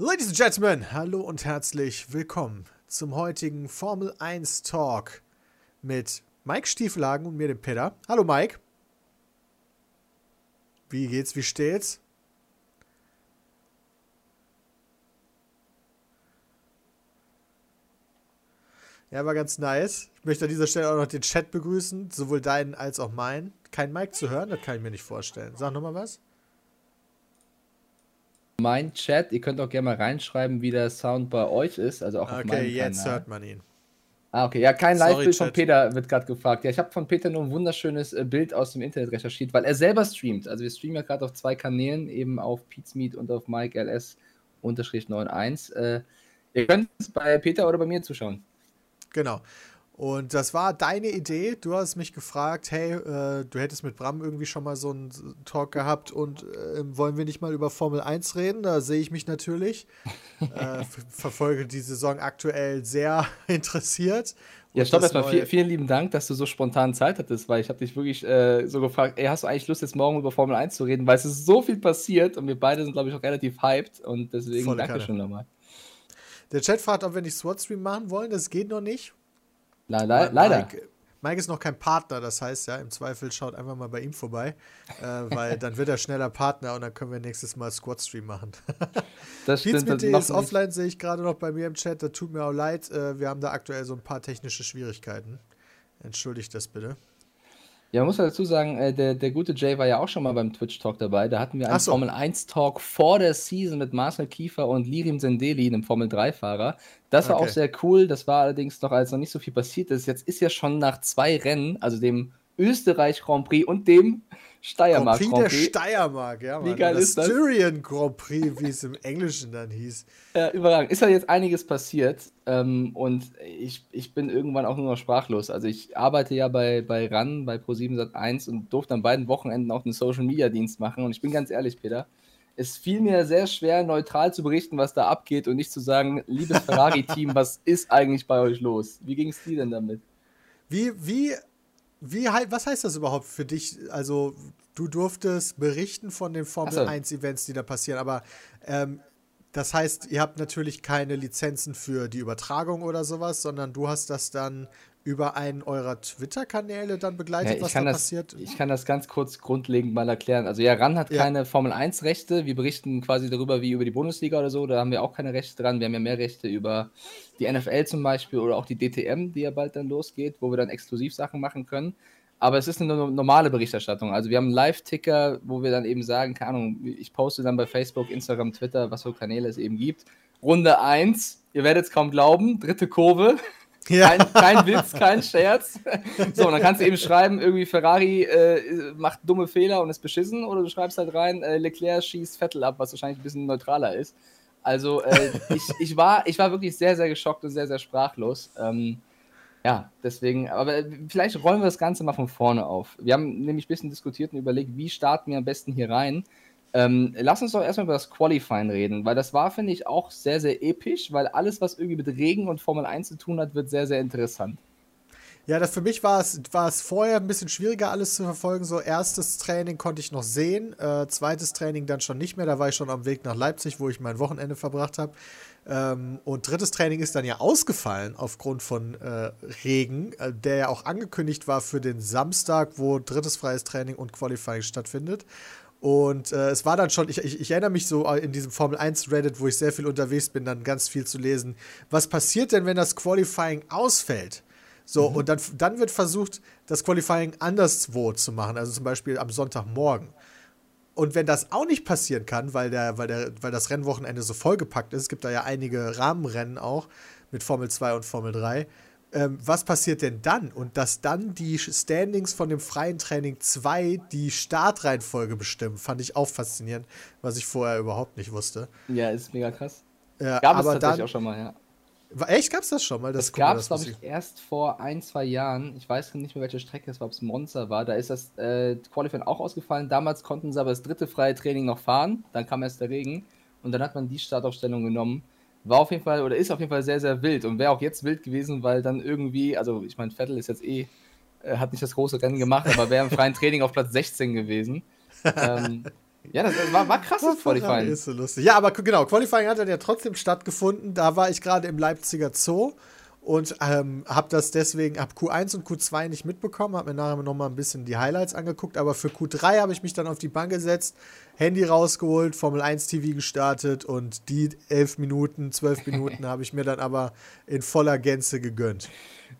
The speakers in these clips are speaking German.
Ladies and Gentlemen, hallo und herzlich willkommen zum heutigen Formel 1 Talk mit Mike Stiefelhagen und mir, dem Peter. Hallo Mike. Wie geht's, wie steht's? Ja, war ganz nice. Ich möchte an dieser Stelle auch noch den Chat begrüßen, sowohl deinen als auch meinen. Kein Mike zu hören, das kann ich mir nicht vorstellen. Sag nochmal was. Mein Chat, ihr könnt auch gerne mal reinschreiben, wie der Sound bei euch ist. Also auch okay, jetzt Kanal. hört man ihn. Ah, okay. Ja, kein Live-Bild von Peter wird gerade gefragt. Ja, ich habe von Peter nur ein wunderschönes äh, Bild aus dem Internet recherchiert, weil er selber streamt. Also wir streamen ja gerade auf zwei Kanälen, eben auf Pizmeet und auf Mike LS 91. Äh, ihr könnt es bei Peter oder bei mir zuschauen. Genau. Und das war deine Idee. Du hast mich gefragt, hey, äh, du hättest mit Bram irgendwie schon mal so einen Talk gehabt und äh, wollen wir nicht mal über Formel 1 reden? Da sehe ich mich natürlich. äh, verfolge die Saison aktuell sehr interessiert. Ja, stopp erstmal. Vielen, vielen lieben Dank, dass du so spontan Zeit hattest, weil ich habe dich wirklich äh, so gefragt, ey, hast du eigentlich Lust, jetzt morgen über Formel 1 zu reden? Weil es ist so viel passiert und wir beide sind, glaube ich, auch relativ hyped und deswegen Volle danke schon nochmal. Der Chat fragt, ob wir nicht SWAT-Stream machen wollen. Das geht noch nicht. Le le leider. Mike, Mike, ist noch kein Partner, das heißt ja, im Zweifel schaut einfach mal bei ihm vorbei, äh, weil dann wird er schneller Partner und dann können wir nächstes Mal Squad-Stream machen. das stimmt. Das ist offline, sehe ich gerade noch bei mir im Chat. Das tut mir auch leid. Äh, wir haben da aktuell so ein paar technische Schwierigkeiten. Entschuldigt das bitte. Ja, man muss dazu sagen, äh, der, der gute Jay war ja auch schon mal beim Twitch-Talk dabei. Da hatten wir einen so. Formel 1-Talk vor der Season mit Marcel Kiefer und Lirim Sendeli, einem Formel 3-Fahrer. Das war okay. auch sehr cool. Das war allerdings noch, als noch nicht so viel passiert ist. Jetzt ist ja schon nach zwei Rennen, also dem Österreich Grand Prix und dem Steiermark Grand Prix. Grand Prix der Steiermark, ja. Mann. Wie geil das ist das? Styrian Grand Prix, wie es im Englischen dann hieß. Ja, überragend. Ist ja jetzt einiges passiert ähm, und ich, ich bin irgendwann auch nur noch sprachlos. Also ich arbeite ja bei, bei RAN, bei Pro7 Sat1 und durfte an beiden Wochenenden auch einen Social Media Dienst machen. Und ich bin ganz ehrlich, Peter, es fiel mir sehr schwer, neutral zu berichten, was da abgeht und nicht zu sagen, liebes Ferrari-Team, was ist eigentlich bei euch los? Wie ging es dir denn damit? Wie, wie wie, was heißt das überhaupt für dich? Also, du durftest berichten von den Formel so. 1 Events, die da passieren, aber ähm, das heißt, ihr habt natürlich keine Lizenzen für die Übertragung oder sowas, sondern du hast das dann über einen eurer Twitter-Kanäle dann begleitet, ja, was da das, passiert? Ich kann das ganz kurz grundlegend mal erklären. Also ja, RAN hat ja. keine Formel 1-Rechte. Wir berichten quasi darüber wie über die Bundesliga oder so. Da haben wir auch keine Rechte dran. Wir haben ja mehr Rechte über die NFL zum Beispiel oder auch die DTM, die ja bald dann losgeht, wo wir dann exklusiv Sachen machen können. Aber es ist eine normale Berichterstattung. Also wir haben einen Live-Ticker, wo wir dann eben sagen, keine Ahnung, ich poste dann bei Facebook, Instagram, Twitter, was für Kanäle es eben gibt. Runde 1, ihr werdet es kaum glauben, dritte Kurve. Ja. Kein, kein, Witz, kein Scherz. So, und dann kannst du eben schreiben, irgendwie Ferrari äh, macht dumme Fehler und ist beschissen, oder du schreibst halt rein, äh, Leclerc schießt Vettel ab, was wahrscheinlich ein bisschen neutraler ist. Also äh, ich, ich, war, ich war wirklich sehr, sehr geschockt und sehr, sehr sprachlos. Ähm, ja, deswegen, aber vielleicht rollen wir das Ganze mal von vorne auf. Wir haben nämlich ein bisschen diskutiert und überlegt, wie starten wir am besten hier rein. Ähm, lass uns doch erstmal über das Qualifying reden, weil das war, finde ich, auch sehr, sehr episch, weil alles, was irgendwie mit Regen und Formel 1 zu tun hat, wird sehr, sehr interessant. Ja, das für mich war es, war es vorher ein bisschen schwieriger, alles zu verfolgen. So, erstes Training konnte ich noch sehen, äh, zweites Training dann schon nicht mehr. Da war ich schon am Weg nach Leipzig, wo ich mein Wochenende verbracht habe. Ähm, und drittes Training ist dann ja ausgefallen aufgrund von äh, Regen, äh, der ja auch angekündigt war für den Samstag, wo drittes freies Training und Qualifying stattfindet. Und äh, es war dann schon, ich, ich, ich, erinnere mich so in diesem Formel 1 Reddit, wo ich sehr viel unterwegs bin, dann ganz viel zu lesen. Was passiert denn, wenn das Qualifying ausfällt? So, mhm. und dann, dann wird versucht, das Qualifying anderswo zu machen, also zum Beispiel am Sonntagmorgen. Und wenn das auch nicht passieren kann, weil, der, weil, der, weil das Rennwochenende so vollgepackt ist, es gibt da ja einige Rahmenrennen auch mit Formel 2 und Formel 3, ähm, was passiert denn dann? Und dass dann die Standings von dem freien Training 2 die Startreihenfolge bestimmen, fand ich auch faszinierend, was ich vorher überhaupt nicht wusste. Ja, ist mega krass. Ja, Gab aber es tatsächlich dann, auch schon mal, ja. Echt? Gab es das schon mal? Das, das gab es, glaube ich, erst vor ein, zwei Jahren. Ich weiß nicht mehr, welche Strecke es war, ob es Monza war. Da ist das äh, Qualifying auch ausgefallen. Damals konnten sie aber das dritte freie Training noch fahren. Dann kam erst der Regen. Und dann hat man die Startaufstellung genommen war auf jeden Fall oder ist auf jeden Fall sehr, sehr wild und wäre auch jetzt wild gewesen, weil dann irgendwie, also ich meine, Vettel ist jetzt eh, äh, hat nicht das große Rennen gemacht, aber wäre im freien Training auf Platz 16 gewesen. ähm, Ja, das, das war, war krass, das Qualifying. Ist so lustig. Ja, aber genau, Qualifying hat dann ja trotzdem stattgefunden. Da war ich gerade im Leipziger Zoo und ähm, habe das deswegen, habe Q1 und Q2 nicht mitbekommen, habe mir nachher noch mal ein bisschen die Highlights angeguckt, aber für Q3 habe ich mich dann auf die Bank gesetzt, Handy rausgeholt, Formel 1 TV gestartet und die elf Minuten, zwölf Minuten habe ich mir dann aber in voller Gänze gegönnt.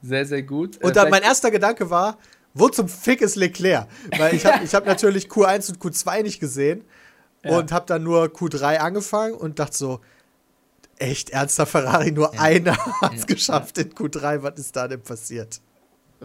Sehr, sehr gut. Und dann mein erster Gedanke war, wo zum Fick ist Leclerc? Weil ich habe hab natürlich Q1 und Q2 nicht gesehen ja. und habe dann nur Q3 angefangen und dachte so, echt ernster Ferrari, nur ja. einer hat es geschafft in Q3. Was ist da denn passiert?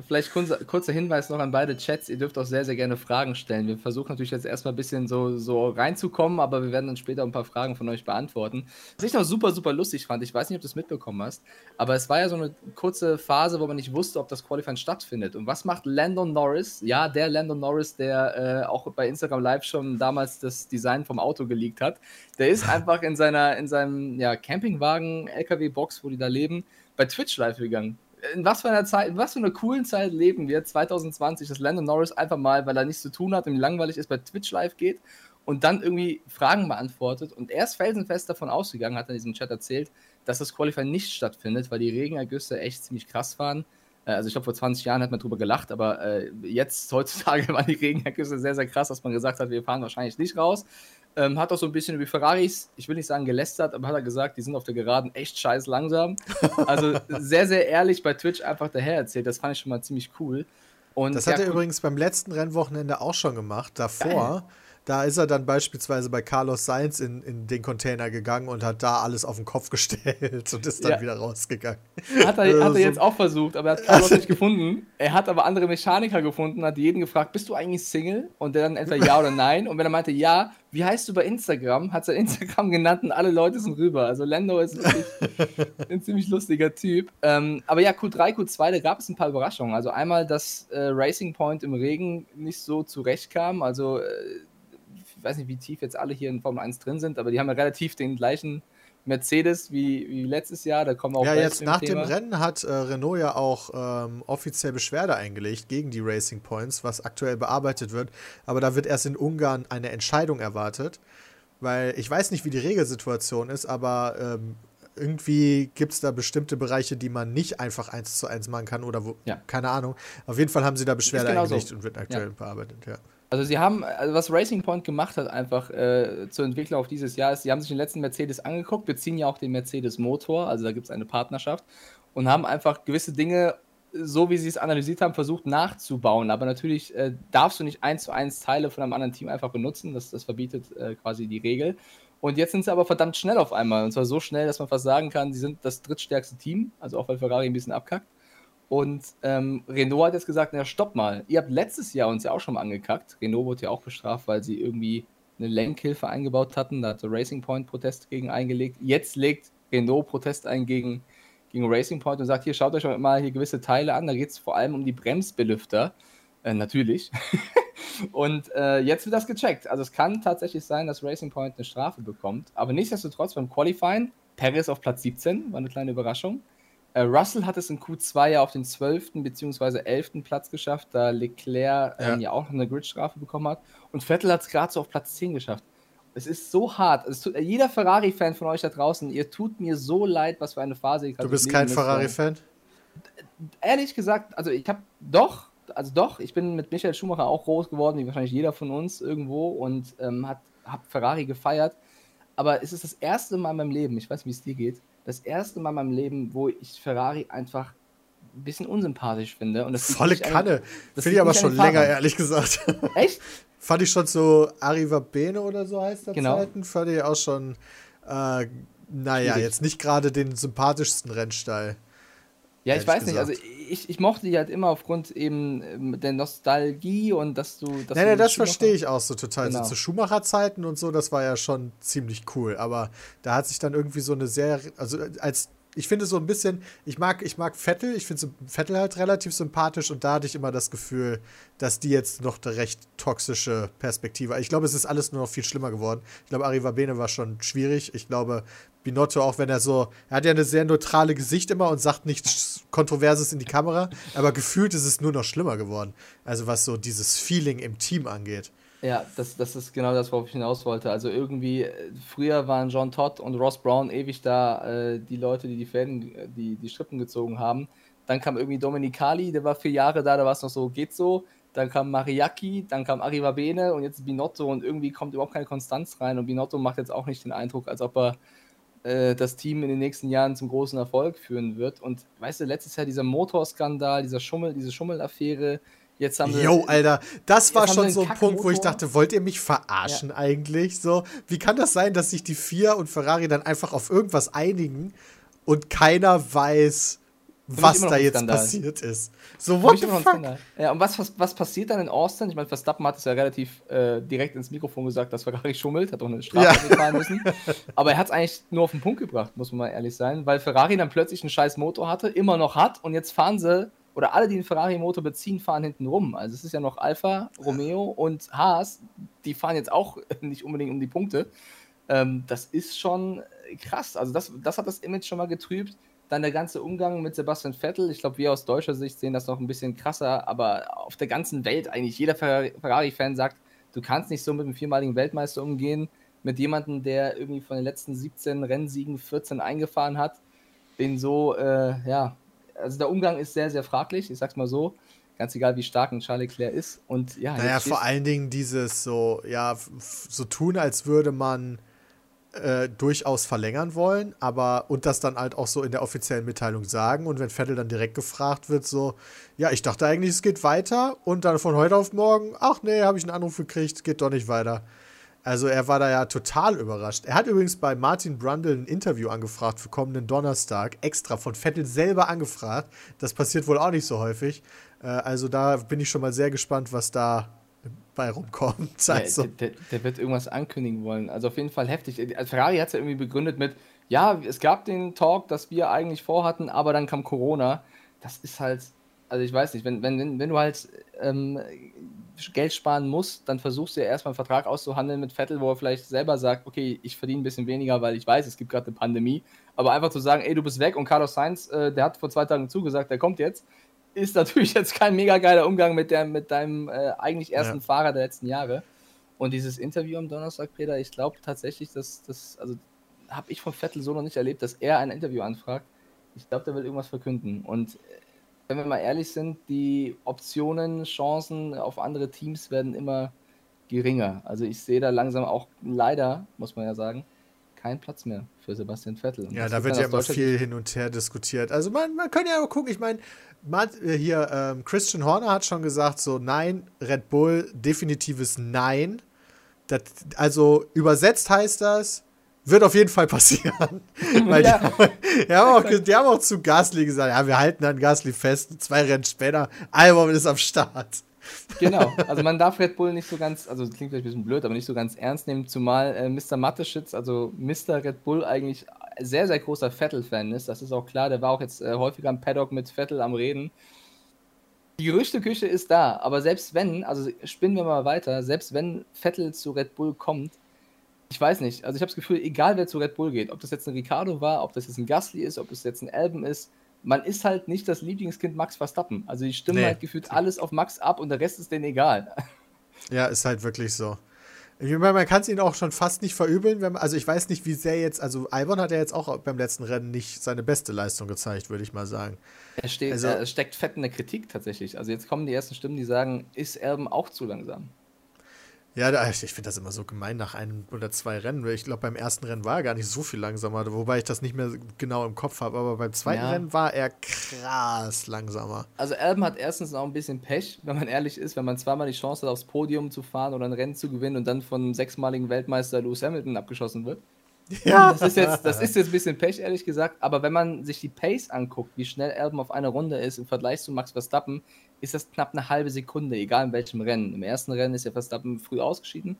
Vielleicht kurzer, Hinweis noch an beide Chats. Ihr dürft auch sehr, sehr gerne Fragen stellen. Wir versuchen natürlich jetzt erstmal ein bisschen so, so reinzukommen, aber wir werden dann später ein paar Fragen von euch beantworten. Was ich noch super, super lustig fand, ich weiß nicht, ob du es mitbekommen hast, aber es war ja so eine kurze Phase, wo man nicht wusste, ob das Qualifying stattfindet. Und was macht Landon Norris? Ja, der Landon Norris, der äh, auch bei Instagram Live schon damals das Design vom Auto geleakt hat. Der ist einfach in seiner, in seinem ja, Campingwagen, LKW-Box, wo die da leben, bei Twitch live gegangen in was für einer Zeit, was für einer coolen Zeit leben wir 2020, dass Landon Norris einfach mal, weil er nichts zu tun hat und langweilig ist, bei Twitch live geht und dann irgendwie Fragen beantwortet. Und er ist felsenfest davon ausgegangen, hat in diesem Chat erzählt, dass das Qualifying nicht stattfindet, weil die Regenergüsse echt ziemlich krass waren. Äh, also ich glaube, vor 20 Jahren hat man drüber gelacht, aber äh, jetzt, heutzutage, waren die Regenergüsse sehr, sehr krass, dass man gesagt hat, wir fahren wahrscheinlich nicht raus. Ähm, hat auch so ein bisschen über Ferraris, ich will nicht sagen gelästert, aber hat er gesagt, die sind auf der Geraden echt scheiß langsam. Also sehr, sehr ehrlich bei Twitch einfach daher erzählt. Das fand ich schon mal ziemlich cool. Und das hat er übrigens beim letzten Rennwochenende auch schon gemacht. Davor. Geil da ist er dann beispielsweise bei Carlos Sainz in, in den Container gegangen und hat da alles auf den Kopf gestellt und ist dann ja. wieder rausgegangen. Hat er, hat er jetzt auch versucht, aber er hat Carlos nicht gefunden. Er hat aber andere Mechaniker gefunden, hat jeden gefragt, bist du eigentlich Single? Und der dann entweder ja oder nein. Und wenn er meinte ja, wie heißt du bei Instagram? Hat sein Instagram genannt und alle Leute sind rüber. Also Lando ist wirklich ein ziemlich lustiger Typ. Ähm, aber ja, Q3, Q2, da gab es ein paar Überraschungen. Also einmal, dass äh, Racing Point im Regen nicht so zurechtkam. Also äh, weiß nicht, wie tief jetzt alle hier in Formel 1 drin sind, aber die haben ja relativ den gleichen Mercedes wie, wie letztes Jahr. Da kommen auch Ja, jetzt nach Thema. dem Rennen hat äh, Renault ja auch ähm, offiziell Beschwerde eingelegt gegen die Racing Points, was aktuell bearbeitet wird. Aber da wird erst in Ungarn eine Entscheidung erwartet, weil ich weiß nicht, wie die Regelsituation ist, aber ähm, irgendwie gibt es da bestimmte Bereiche, die man nicht einfach eins zu eins machen kann oder wo, ja. keine Ahnung. Auf jeden Fall haben sie da Beschwerde eingelegt so. und wird aktuell ja. bearbeitet, ja. Also sie haben, also was Racing Point gemacht hat, einfach äh, zur Entwicklung auf dieses Jahr, ist, sie haben sich den letzten Mercedes angeguckt, beziehen ja auch den Mercedes-Motor, also da gibt es eine Partnerschaft, und haben einfach gewisse Dinge, so wie sie es analysiert haben, versucht nachzubauen. Aber natürlich äh, darfst du nicht eins zu eins Teile von einem anderen Team einfach benutzen, das, das verbietet äh, quasi die Regel. Und jetzt sind sie aber verdammt schnell auf einmal. Und zwar so schnell, dass man fast sagen kann, sie sind das drittstärkste Team, also auch weil Ferrari ein bisschen abkackt. Und ähm, Renault hat jetzt gesagt, na stopp mal, ihr habt letztes Jahr uns ja auch schon mal angekackt. Renault wurde ja auch bestraft, weil sie irgendwie eine Lenkhilfe eingebaut hatten. Da hat Racing Point Protest gegen eingelegt. Jetzt legt Renault Protest ein gegen, gegen Racing Point und sagt, hier schaut euch mal hier gewisse Teile an. Da geht es vor allem um die Bremsbelüfter. Äh, natürlich. und äh, jetzt wird das gecheckt. Also es kann tatsächlich sein, dass Racing Point eine Strafe bekommt. Aber nichtsdestotrotz beim Qualifying, Paris auf Platz 17, war eine kleine Überraschung. Äh, Russell hat es in Q2 ja auf den 12. bzw. 11. Platz geschafft, da Leclerc ähm, ja. ja auch noch eine Gridstrafe bekommen hat. Und Vettel hat es gerade so auf Platz 10 geschafft. Es ist so hart. Tut, jeder Ferrari-Fan von euch da draußen, ihr tut mir so leid, was für eine Phase ich gerade Du bist kein Ferrari-Fan? Ehrlich gesagt, also ich habe doch, also doch, ich bin mit Michael Schumacher auch groß geworden, wie wahrscheinlich jeder von uns irgendwo und ähm, hat, hab Ferrari gefeiert. Aber es ist das erste Mal in meinem Leben, ich weiß nicht, wie es dir geht, das erste Mal in meinem Leben, wo ich Ferrari einfach ein bisschen unsympathisch finde. Und das Volle Kanne. Finde ich aber schon länger, ehrlich gesagt. Echt? Fand ich schon so Arriva Bene oder so heißt der genau. Zeiten. Fand ich auch schon, äh, naja, jetzt nicht gerade den sympathischsten Rennstall. Ja, ich weiß gesagt. nicht, also ich, ich mochte die halt immer aufgrund eben ähm, der Nostalgie und dass du. Dass nee, nee, das verstehe ich auch so total. Genau. So zu Schumacher-Zeiten und so, das war ja schon ziemlich cool. Aber da hat sich dann irgendwie so eine sehr, also als ich finde so ein bisschen, ich mag, ich mag Vettel, ich finde so Vettel halt relativ sympathisch und da hatte ich immer das Gefühl, dass die jetzt noch eine recht toxische Perspektive. Ich glaube, es ist alles nur noch viel schlimmer geworden. Ich glaube, Arriva Bene war schon schwierig. Ich glaube, Binotto, auch wenn er so, er hat ja eine sehr neutrale Gesicht immer und sagt nichts Kontroverses in die Kamera, aber gefühlt ist es nur noch schlimmer geworden. Also was so dieses Feeling im Team angeht. Ja, das, das ist genau das, worauf ich hinaus wollte. Also irgendwie, äh, früher waren John Todd und Ross Brown ewig da, äh, die Leute, die die Fäden, die, die Strippen gezogen haben. Dann kam irgendwie Dominicali, der war vier Jahre da, da war es noch so, geht so. Dann kam Mariaki, dann kam Arriva Bene und jetzt Binotto und irgendwie kommt überhaupt keine Konstanz rein. Und Binotto macht jetzt auch nicht den Eindruck, als ob er äh, das Team in den nächsten Jahren zum großen Erfolg führen wird. Und weißt du, letztes Jahr dieser Motorskandal, dieser Schummel, diese Schummelaffäre, Jetzt haben wir. Yo, Alter, das war schon so ein Punkt, wo ich dachte, wollt ihr mich verarschen ja. eigentlich? So, wie kann das sein, dass sich die vier und Ferrari dann einfach auf irgendwas einigen und keiner weiß, was da jetzt Skandal. passiert ist. So, what the fuck? Ja, und was, was, was passiert dann in Austin? Ich meine, Verstappen hat es ja relativ äh, direkt ins Mikrofon gesagt, dass Ferrari schummelt, hat auch eine Strafe ja. zahlen müssen. Aber er hat es eigentlich nur auf den Punkt gebracht, muss man mal ehrlich sein, weil Ferrari dann plötzlich einen scheiß Motor hatte, immer noch hat und jetzt fahren sie oder alle, die einen Ferrari-Motor beziehen, fahren hinten rum. Also es ist ja noch Alfa, Romeo und Haas, die fahren jetzt auch nicht unbedingt um die Punkte. Ähm, das ist schon krass. Also das, das hat das Image schon mal getrübt. Dann der ganze Umgang mit Sebastian Vettel. Ich glaube, wir aus deutscher Sicht sehen das noch ein bisschen krasser, aber auf der ganzen Welt eigentlich jeder Ferrari-Fan sagt, du kannst nicht so mit einem viermaligen Weltmeister umgehen, mit jemandem, der irgendwie von den letzten 17 Rennsiegen 14 eingefahren hat, den so, äh, ja, also der Umgang ist sehr, sehr fraglich, ich sag's mal so. Ganz egal, wie stark ein Charles Leclerc ist. Und ja, naja, vor allen Dingen dieses so, ja, so tun, als würde man äh, durchaus verlängern wollen, aber und das dann halt auch so in der offiziellen Mitteilung sagen. Und wenn Vettel dann direkt gefragt wird, so, ja, ich dachte eigentlich, es geht weiter und dann von heute auf morgen, ach nee, habe ich einen Anruf gekriegt, geht doch nicht weiter. Also er war da ja total überrascht. Er hat übrigens bei Martin Brundle ein Interview angefragt für kommenden Donnerstag, extra von Vettel selber angefragt. Das passiert wohl auch nicht so häufig. Äh, also da bin ich schon mal sehr gespannt, was da bei rumkommt. Also. der, der, der, wird irgendwas ankündigen wollen. Also auf jeden Fall heftig. Also Ferrari hat es ja irgendwie begründet mit, ja, es gab den Talk, das wir eigentlich vorhatten, aber dann kam Corona. Das ist halt, also ich weiß nicht, wenn, wenn, wenn du halt ähm, Geld sparen musst, dann versuchst du ja erstmal einen Vertrag auszuhandeln mit Vettel, wo er vielleicht selber sagt, okay, ich verdiene ein bisschen weniger, weil ich weiß, es gibt gerade eine Pandemie. Aber einfach zu sagen, ey, du bist weg und Carlos Sainz, äh, der hat vor zwei Tagen zugesagt, der kommt jetzt, ist natürlich jetzt kein mega geiler Umgang mit, der, mit deinem äh, eigentlich ersten ja. Fahrer der letzten Jahre. Und dieses Interview am Donnerstag, Peter, ich glaube tatsächlich, dass das, also habe ich von Vettel so noch nicht erlebt, dass er ein Interview anfragt. Ich glaube, der will irgendwas verkünden. Und wenn wir mal ehrlich sind, die Optionen, Chancen auf andere Teams werden immer geringer. Also ich sehe da langsam auch leider, muss man ja sagen, keinen Platz mehr für Sebastian Vettel. Und ja, da wird ja immer viel hin und her diskutiert. Also man, man kann ja auch gucken, ich meine, äh, hier ähm, Christian Horner hat schon gesagt, so nein, Red Bull, definitives Nein. Das, also übersetzt heißt das, wird auf jeden Fall passieren. Weil ja. die, die, haben auch, die, haben auch, zu Gasly gesagt, ja, wir halten an Gasly fest. Zwei Rennen später, Albon ist am Start. Genau, also man darf Red Bull nicht so ganz, also klingt vielleicht ein bisschen blöd, aber nicht so ganz ernst nehmen, zumal äh, Mr. Mateschitz, also Mr. Red Bull eigentlich sehr, sehr großer Vettel-Fan ist. Das ist auch klar, der war auch jetzt äh, häufiger am Paddock mit Vettel am Reden. Die Gerüchteküche ist da, aber selbst wenn, also spinnen wir mal weiter, selbst wenn Vettel zu Red Bull kommt, ich weiß nicht. Also ich habe das Gefühl, egal wer zu Red Bull geht, ob das jetzt ein Ricardo war, ob das jetzt ein Gasly ist, ob es jetzt ein Alben ist, man ist halt nicht das Lieblingskind Max Verstappen. Also die stimmen nee. halt gefühlt alles auf Max ab und der Rest ist denen egal. Ja, ist halt wirklich so. Ich meine, man kann es ihnen auch schon fast nicht verübeln, wenn man, also ich weiß nicht, wie sehr jetzt, also Albon hat ja jetzt auch beim letzten Rennen nicht seine beste Leistung gezeigt, würde ich mal sagen. Er, steht, also, er steckt fett in der Kritik tatsächlich. Also jetzt kommen die ersten Stimmen, die sagen, ist Alben auch zu langsam? Ja, ich finde das immer so gemein nach einem oder zwei Rennen. Ich glaube, beim ersten Rennen war er gar nicht so viel langsamer, wobei ich das nicht mehr genau im Kopf habe. Aber beim zweiten ja. Rennen war er krass langsamer. Also Alben hat erstens auch ein bisschen Pech, wenn man ehrlich ist, wenn man zweimal die Chance hat, aufs Podium zu fahren oder ein Rennen zu gewinnen und dann von sechsmaligen Weltmeister Lewis Hamilton abgeschossen wird. Ja. Das ist, jetzt, das ist jetzt ein bisschen Pech, ehrlich gesagt. Aber wenn man sich die Pace anguckt, wie schnell Alben auf einer Runde ist im Vergleich zu Max Verstappen, ist das knapp eine halbe Sekunde, egal in welchem Rennen. Im ersten Rennen ist ja Verstappen früh ausgeschieden.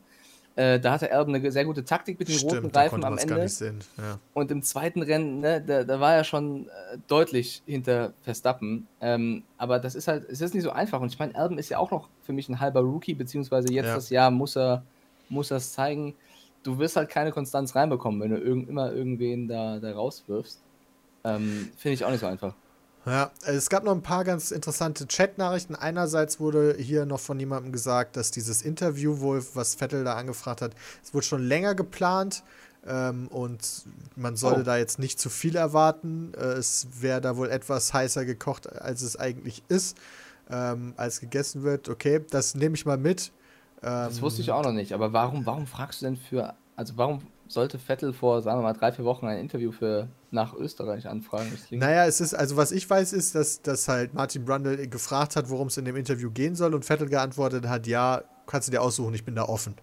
Äh, da hatte Alben eine sehr gute Taktik mit den Stimmt, roten Reifen am Ende. Ja. Und im zweiten Rennen, ne, da, da, war er schon äh, deutlich hinter Verstappen. Ähm, aber das ist halt, es ist nicht so einfach. Und ich meine, Alben ist ja auch noch für mich ein halber Rookie, beziehungsweise jetzt ja. das Jahr muss er, muss es zeigen du wirst halt keine Konstanz reinbekommen, wenn du irg immer irgendwen da, da rauswirfst. Ähm, Finde ich auch nicht so einfach. Ja, es gab noch ein paar ganz interessante Chat-Nachrichten. Einerseits wurde hier noch von jemandem gesagt, dass dieses Interview wohl, was Vettel da angefragt hat, es wurde schon länger geplant ähm, und man sollte oh. da jetzt nicht zu viel erwarten. Äh, es wäre da wohl etwas heißer gekocht, als es eigentlich ist, ähm, als gegessen wird. Okay, das nehme ich mal mit. Ähm, das wusste ich auch noch nicht, aber warum, warum fragst du denn für, also warum sollte Vettel vor, sagen wir mal, drei, vier Wochen ein Interview für nach Österreich anfragen? Naja, es ist, also was ich weiß, ist, dass, dass halt Martin Brundle gefragt hat, worum es in dem Interview gehen soll und Vettel geantwortet hat, ja, kannst du dir aussuchen, ich bin da offen.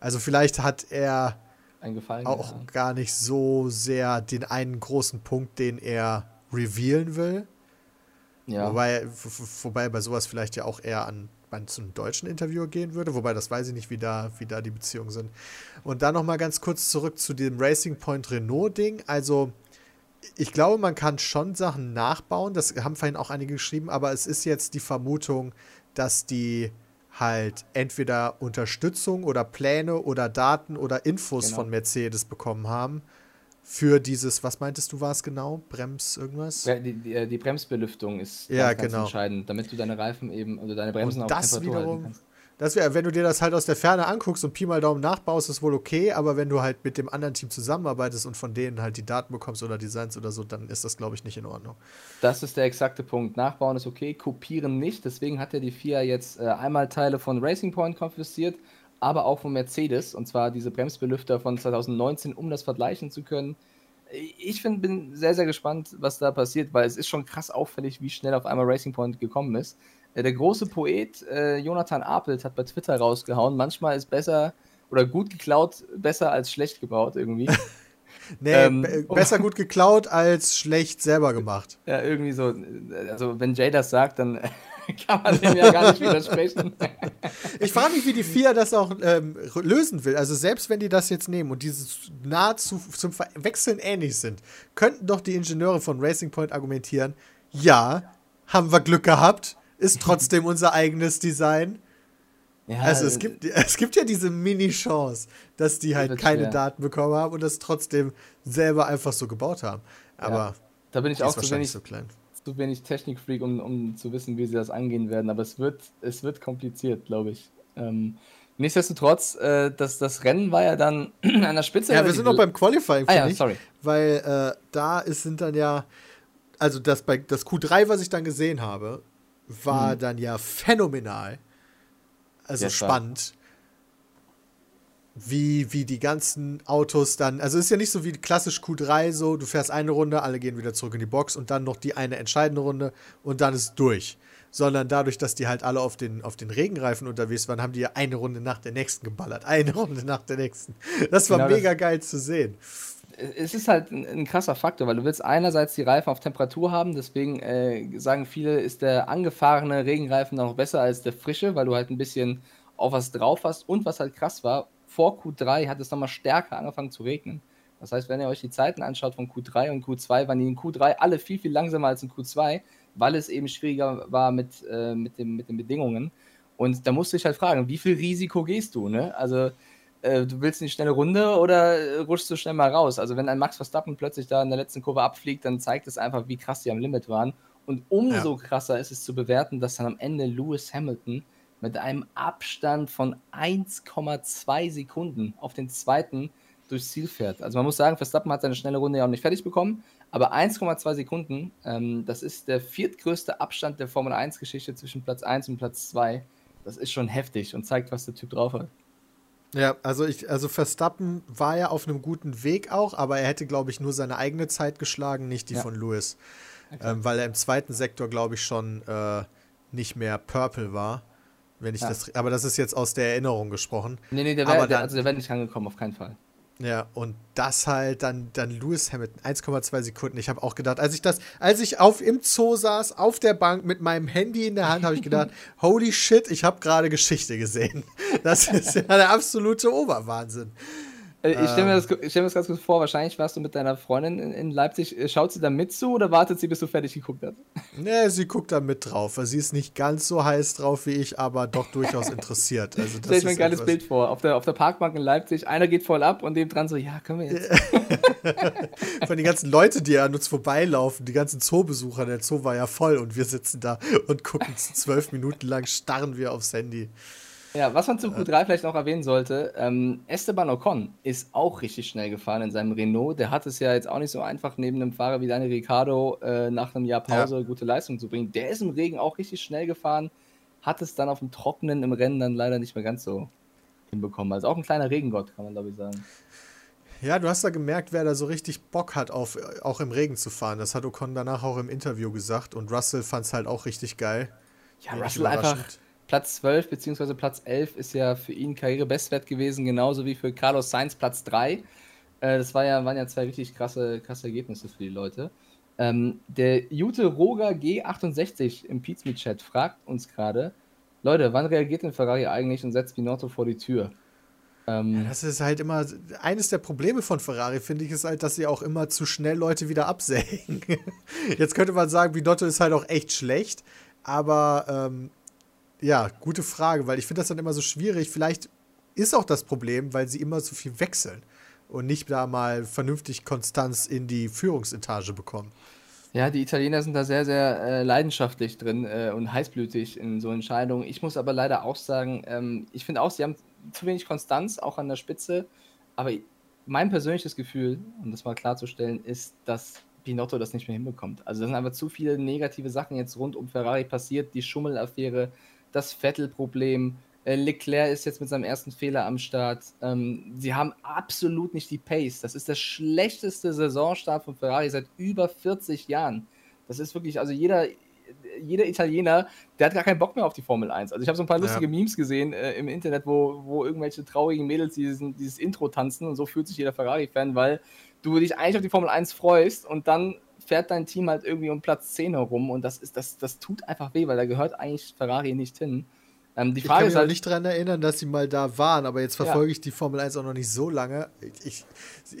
Also vielleicht hat er auch ja. gar nicht so sehr den einen großen Punkt, den er revealen will. Ja. Wobei, wobei bei sowas vielleicht ja auch eher an man zum deutschen Interviewer gehen würde, wobei das weiß ich nicht, wie da, wie da die Beziehungen sind. Und dann nochmal ganz kurz zurück zu dem Racing Point Renault-Ding. Also, ich glaube, man kann schon Sachen nachbauen, das haben vorhin auch einige geschrieben, aber es ist jetzt die Vermutung, dass die halt entweder Unterstützung oder Pläne oder Daten oder Infos genau. von Mercedes bekommen haben für dieses, was meintest du, war es genau? Brems irgendwas? Ja, die, die, äh, die Bremsbelüftung ist ja, ganz, genau. entscheidend, damit du deine Reifen eben, also deine Bremsen und das auf Temperatur wiederum, halten kannst. Das wäre, wenn du dir das halt aus der Ferne anguckst und Pi mal Daumen nachbaust, ist wohl okay, aber wenn du halt mit dem anderen Team zusammenarbeitest und von denen halt die Daten bekommst oder Designs oder so, dann ist das, glaube ich, nicht in Ordnung. Das ist der exakte Punkt. Nachbauen ist okay, kopieren nicht. Deswegen hat ja die FIA jetzt äh, einmal Teile von Racing Point konfisziert aber auch von Mercedes, und zwar diese Bremsbelüfter von 2019, um das vergleichen zu können. Ich find, bin sehr, sehr gespannt, was da passiert, weil es ist schon krass auffällig, wie schnell auf einmal Racing Point gekommen ist. Äh, der große Poet äh, Jonathan Apelt hat bei Twitter rausgehauen, manchmal ist besser oder gut geklaut besser als schlecht gebaut irgendwie. nee, ähm, besser gut geklaut als schlecht selber gemacht. Ja, irgendwie so. Also, wenn Jay das sagt, dann kann man dem ja gar nicht widersprechen. ich frage mich, wie die FIA das auch ähm, lösen will. Also selbst wenn die das jetzt nehmen und dieses nahezu zum Verwechseln ähnlich sind, könnten doch die Ingenieure von Racing Point argumentieren, ja, haben wir Glück gehabt, ist trotzdem unser eigenes Design. Ja, also es gibt, es gibt ja diese Mini-Chance, dass die halt keine schwer. Daten bekommen haben und das trotzdem selber einfach so gebaut haben. Aber ja, da bin ich auch zu wenig, so klein zu wenig Technikfreak, um, um zu wissen, wie sie das angehen werden. Aber es wird, es wird kompliziert, glaube ich. Ähm, nichtsdestotrotz, äh, das, das Rennen war ja dann an der Spitze. Ja, wir sind noch beim Qualifying, ah, ja, ich, sorry. Weil äh, da ist, sind dann ja, also das, bei, das Q3, was ich dann gesehen habe, war hm. dann ja phänomenal. Also ja, spannend wie, wie die ganzen Autos dann, also ist ja nicht so wie klassisch Q3 so, du fährst eine Runde, alle gehen wieder zurück in die Box und dann noch die eine entscheidende Runde und dann ist durch. Sondern dadurch, dass die halt alle auf den, auf den Regenreifen unterwegs waren, haben die ja eine Runde nach der nächsten geballert. Eine Runde nach der nächsten. Das war genau mega das geil zu sehen. Es ist halt ein, ein, krasser Faktor, weil du willst einerseits die Reifen auf Temperatur haben, deswegen äh, sagen viele, ist der angefahrene Regenreifen noch besser als der frische, weil du halt ein bisschen auf was drauf hast. Und was halt krass war, vor Q3 hat es nochmal stärker angefangen zu regnen. Das heißt, wenn ihr euch die Zeiten anschaut von Q3 und Q2, waren die in Q3 alle viel, viel langsamer als in Q2, weil es eben schwieriger war mit, äh, mit, dem, mit den Bedingungen. Und da musst du dich halt fragen, wie viel Risiko gehst du? Ne? Also, äh, du willst eine schnelle Runde oder äh, rutschst du schnell mal raus? Also, wenn ein Max Verstappen plötzlich da in der letzten Kurve abfliegt, dann zeigt es einfach, wie krass die am Limit waren. Und umso ja. krasser ist es zu bewerten, dass dann am Ende Lewis Hamilton mit einem Abstand von 1,2 Sekunden auf den zweiten durchs Ziel fährt. Also man muss sagen, Verstappen hat seine schnelle Runde ja auch nicht fertig bekommen, aber 1,2 Sekunden, ähm, das ist der viertgrößte Abstand der Formel 1-Geschichte zwischen Platz 1 und Platz 2. Das ist schon heftig und zeigt, was der Typ drauf hat. Ja, also ich, also Verstappen war ja auf einem guten Weg auch, aber er hätte, glaube ich, nur seine eigene Zeit geschlagen, nicht die ja. von Lewis. Okay. Ähm, weil er im zweiten Sektor, glaube ich, schon äh, nicht mehr Purple war. Wenn ich ja. das, aber das ist jetzt aus der Erinnerung gesprochen. Nee, nee, der wäre also wär nicht rangekommen, auf keinen Fall. Ja, und das halt dann, dann Lewis Hamilton, 1,2 Sekunden. Ich habe auch gedacht, als ich das, als ich auf im Zoo saß, auf der Bank mit meinem Handy in der Hand, habe ich gedacht, holy shit, ich habe gerade Geschichte gesehen. Das ist ja der absolute Oberwahnsinn. Äh, ich stelle mir, ähm. stell mir, das ganz kurz vor, wahrscheinlich warst du mit deiner Freundin in, in, Leipzig. Äh, schaut sie da mit zu oder wartet sie, bis du fertig geguckt hast? Nee, sie guckt da mit drauf. Sie ist nicht ganz so heiß drauf wie ich, aber doch durchaus interessiert. Also Stell ich mir ein geiles Bild vor. Auf der, auf der Parkbank in Leipzig, einer geht voll ab und dem dran so, ja, können wir jetzt. Von den ganzen Leuten, die an uns vorbeilaufen, die ganzen Zoobesucher, der Zoo war ja voll und wir sitzen da und gucken zwölf Minuten lang, starren wir aufs Handy. Ja, was man zu Q3 vielleicht noch erwähnen sollte, ähm, Esteban Ocon ist auch richtig schnell gefahren in seinem Renault. Der hat es ja jetzt auch nicht so einfach, neben einem Fahrer wie Daniel Ricciardo äh, nach einem Jahr Pause ja. gute Leistung zu bringen. Der ist im Regen auch richtig schnell gefahren, hat es dann auf dem Trockenen im Rennen dann leider nicht mehr ganz so hinbekommen. Also auch ein kleiner Regengott, kann man glaube ich sagen. Ja, du hast da gemerkt, wer da so richtig Bock hat, auf, auch im Regen zu fahren. Das hat Ocon danach auch im Interview gesagt und Russell fand es halt auch richtig geil. Ja, Russell einfach Platz 12 bzw. Platz 11 ist ja für ihn Karrierebestwert gewesen, genauso wie für Carlos Sainz Platz 3. Äh, das war ja, waren ja zwei richtig krasse, krasse Ergebnisse für die Leute. Ähm, der Jute Roger G68 im Pizmeet-Chat fragt uns gerade, Leute, wann reagiert denn Ferrari eigentlich und setzt Binotto vor die Tür? Ähm, ja, das ist halt immer, eines der Probleme von Ferrari, finde ich, ist halt, dass sie auch immer zu schnell Leute wieder absägen. Jetzt könnte man sagen, Binotto ist halt auch echt schlecht, aber ähm, ja, gute Frage, weil ich finde das dann immer so schwierig. Vielleicht ist auch das Problem, weil sie immer so viel wechseln und nicht da mal vernünftig Konstanz in die Führungsetage bekommen. Ja, die Italiener sind da sehr, sehr äh, leidenschaftlich drin äh, und heißblütig in so Entscheidungen. Ich muss aber leider auch sagen, ähm, ich finde auch, sie haben zu wenig Konstanz, auch an der Spitze. Aber mein persönliches Gefühl, um das mal klarzustellen, ist, dass Pinotto das nicht mehr hinbekommt. Also da sind einfach zu viele negative Sachen jetzt rund um Ferrari passiert. Die Schummelaffäre, das Vettel-Problem. Äh, Leclerc ist jetzt mit seinem ersten Fehler am Start. Ähm, sie haben absolut nicht die Pace. Das ist der schlechteste Saisonstart von Ferrari seit über 40 Jahren. Das ist wirklich, also jeder, jeder Italiener, der hat gar keinen Bock mehr auf die Formel 1. Also ich habe so ein paar lustige ja. Memes gesehen äh, im Internet, wo, wo irgendwelche traurigen Mädels diesen, dieses Intro tanzen und so fühlt sich jeder Ferrari-Fan, weil du dich eigentlich auf die Formel 1 freust und dann fährt dein Team halt irgendwie um Platz 10 herum und das ist, das, das tut einfach weh, weil da gehört eigentlich Ferrari nicht hin. Ähm, die Frage ich kann mich halt, nicht daran erinnern, dass sie mal da waren, aber jetzt verfolge ja. ich die Formel 1 auch noch nicht so lange. Ich,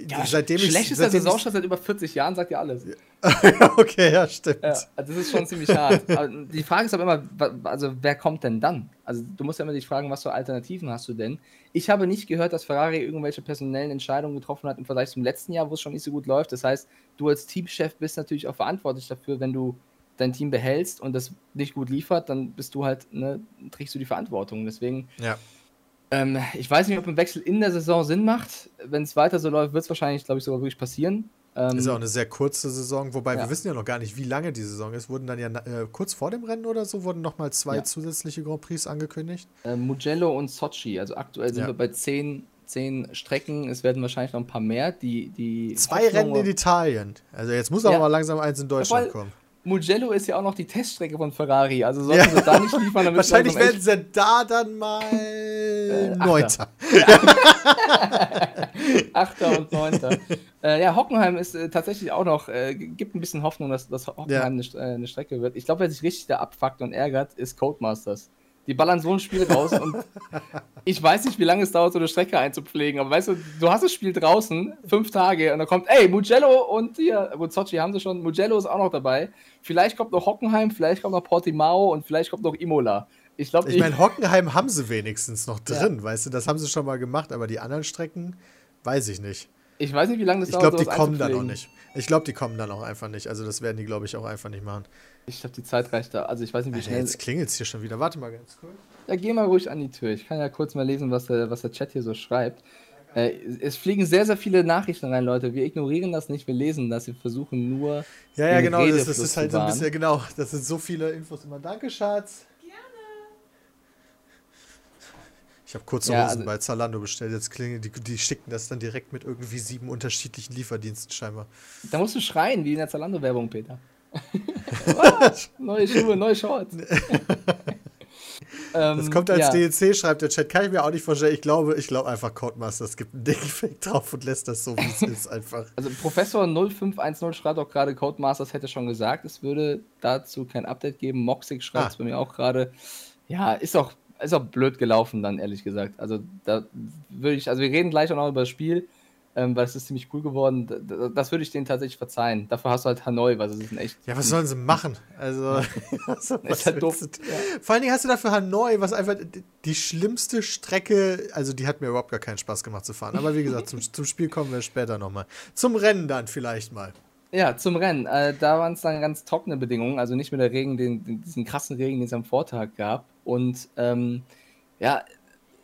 ja, seitdem schlechtester Saisonstart seit über 40 Jahren, sagt ja alles. okay, ja, stimmt. Ja, also das ist schon ziemlich hart. Die Frage ist aber immer, also wer kommt denn dann? Also du musst ja immer dich fragen, was für Alternativen hast du denn? Ich habe nicht gehört, dass Ferrari irgendwelche personellen Entscheidungen getroffen hat im Vergleich zum letzten Jahr, wo es schon nicht so gut läuft. Das heißt, du als Teamchef bist natürlich auch verantwortlich dafür, wenn du dein Team behältst und das nicht gut liefert, dann bist du halt, ne, trägst du die Verantwortung. Deswegen, ja. ähm, ich weiß nicht, ob ein Wechsel in der Saison Sinn macht. Wenn es weiter so läuft, wird es wahrscheinlich, glaube ich, sogar wirklich passieren. Ähm, ist auch eine sehr kurze Saison, wobei ja. wir wissen ja noch gar nicht, wie lange die Saison ist. Wurden dann ja äh, kurz vor dem Rennen oder so, wurden nochmal zwei ja. zusätzliche Grand Prix angekündigt. Äh, Mugello und Sochi, also aktuell sind ja. wir bei zehn, zehn Strecken. Es werden wahrscheinlich noch ein paar mehr. Die, die zwei Rennen in Italien. Also jetzt muss aber mal langsam eins in Deutschland kommen. Mugello ist ja auch noch die Teststrecke von Ferrari, also sollten ja. sie da nicht liefern, damit Wahrscheinlich werden sie da dann mal äh, Neunter. Achter und Neunter. Äh, ja, Hockenheim ist äh, tatsächlich auch noch, äh, gibt ein bisschen Hoffnung, dass, dass Hockenheim ja. eine, äh, eine, Strecke wird. Ich glaube, wer sich richtig da abfuckt und ärgert, ist Codemasters. Die ballern so ein Spiel raus und ich weiß nicht, wie lange es dauert, so eine Strecke einzupflegen, aber weißt du, du hast das Spiel draußen, fünf Tage, und dann kommt, ey, Mugello und hier, gut, Sochi haben sie schon, Mugello ist auch noch dabei. Vielleicht kommt noch Hockenheim, vielleicht kommt noch Portimao und vielleicht kommt noch Imola. Ich glaube, ich, meine, Hockenheim haben sie wenigstens noch drin, ja. weißt du, das haben sie schon mal gemacht, aber die anderen Strecken weiß ich nicht. Ich weiß nicht, wie lange das ich dauert. Ich glaube, die kommen dann auch nicht. Ich glaube, die kommen dann auch einfach nicht. Also, das werden die, glaube ich, auch einfach nicht machen. Ich glaube, die Zeit reicht da. Also, ich weiß nicht, wie Alter, schnell. Jetzt klingelt es hier schon wieder. Warte mal ganz kurz. Ja, geh mal ruhig an die Tür. Ich kann ja kurz mal lesen, was der, was der Chat hier so schreibt. Äh, es fliegen sehr, sehr viele Nachrichten rein, Leute. Wir ignorieren das nicht, wir lesen das, wir versuchen nur. Ja, ja, genau. Das, das ist halt so ein bisschen, genau. Das sind so viele Infos immer. Danke, Schatz. Ich habe kurze ja, Hosen also, bei Zalando bestellt. Jetzt klingen die, die schicken das dann direkt mit irgendwie sieben unterschiedlichen Lieferdiensten scheinbar. Da musst du schreien, wie in der Zalando-Werbung, Peter. neue Schuhe, neue Shorts. das ähm, kommt als ja. DLC, schreibt der Chat. Kann ich mir auch nicht vorstellen. Ich glaube, ich glaube einfach, Codemasters gibt einen Dickfake drauf und lässt das so, wie es ist, einfach. Also Professor 0510 schreibt auch gerade, Codemasters hätte schon gesagt, es würde dazu kein Update geben. Moxig schreibt es ah. bei mir auch gerade. Ja, ist auch ist auch blöd gelaufen dann, ehrlich gesagt. Also da würde ich, also wir reden gleich auch noch über das Spiel. ähm, weil es ist ziemlich cool geworden. Das, das würde ich denen tatsächlich verzeihen. Dafür hast du halt Hanoi, weil es ist ein echt. Ja, was sollen sie machen? Also, was, was ist halt doof. Ja. Vor allen Dingen hast du dafür Hanoi, was einfach die schlimmste Strecke, also die hat mir überhaupt gar keinen Spaß gemacht zu fahren. Aber wie gesagt, zum, zum Spiel kommen wir später nochmal. Zum Rennen dann vielleicht mal. Ja, zum Rennen. Äh, da waren es dann ganz trockene Bedingungen, also nicht mehr der Regen, den, den, diesen krassen Regen, den es am Vortag gab. Und ähm, ja,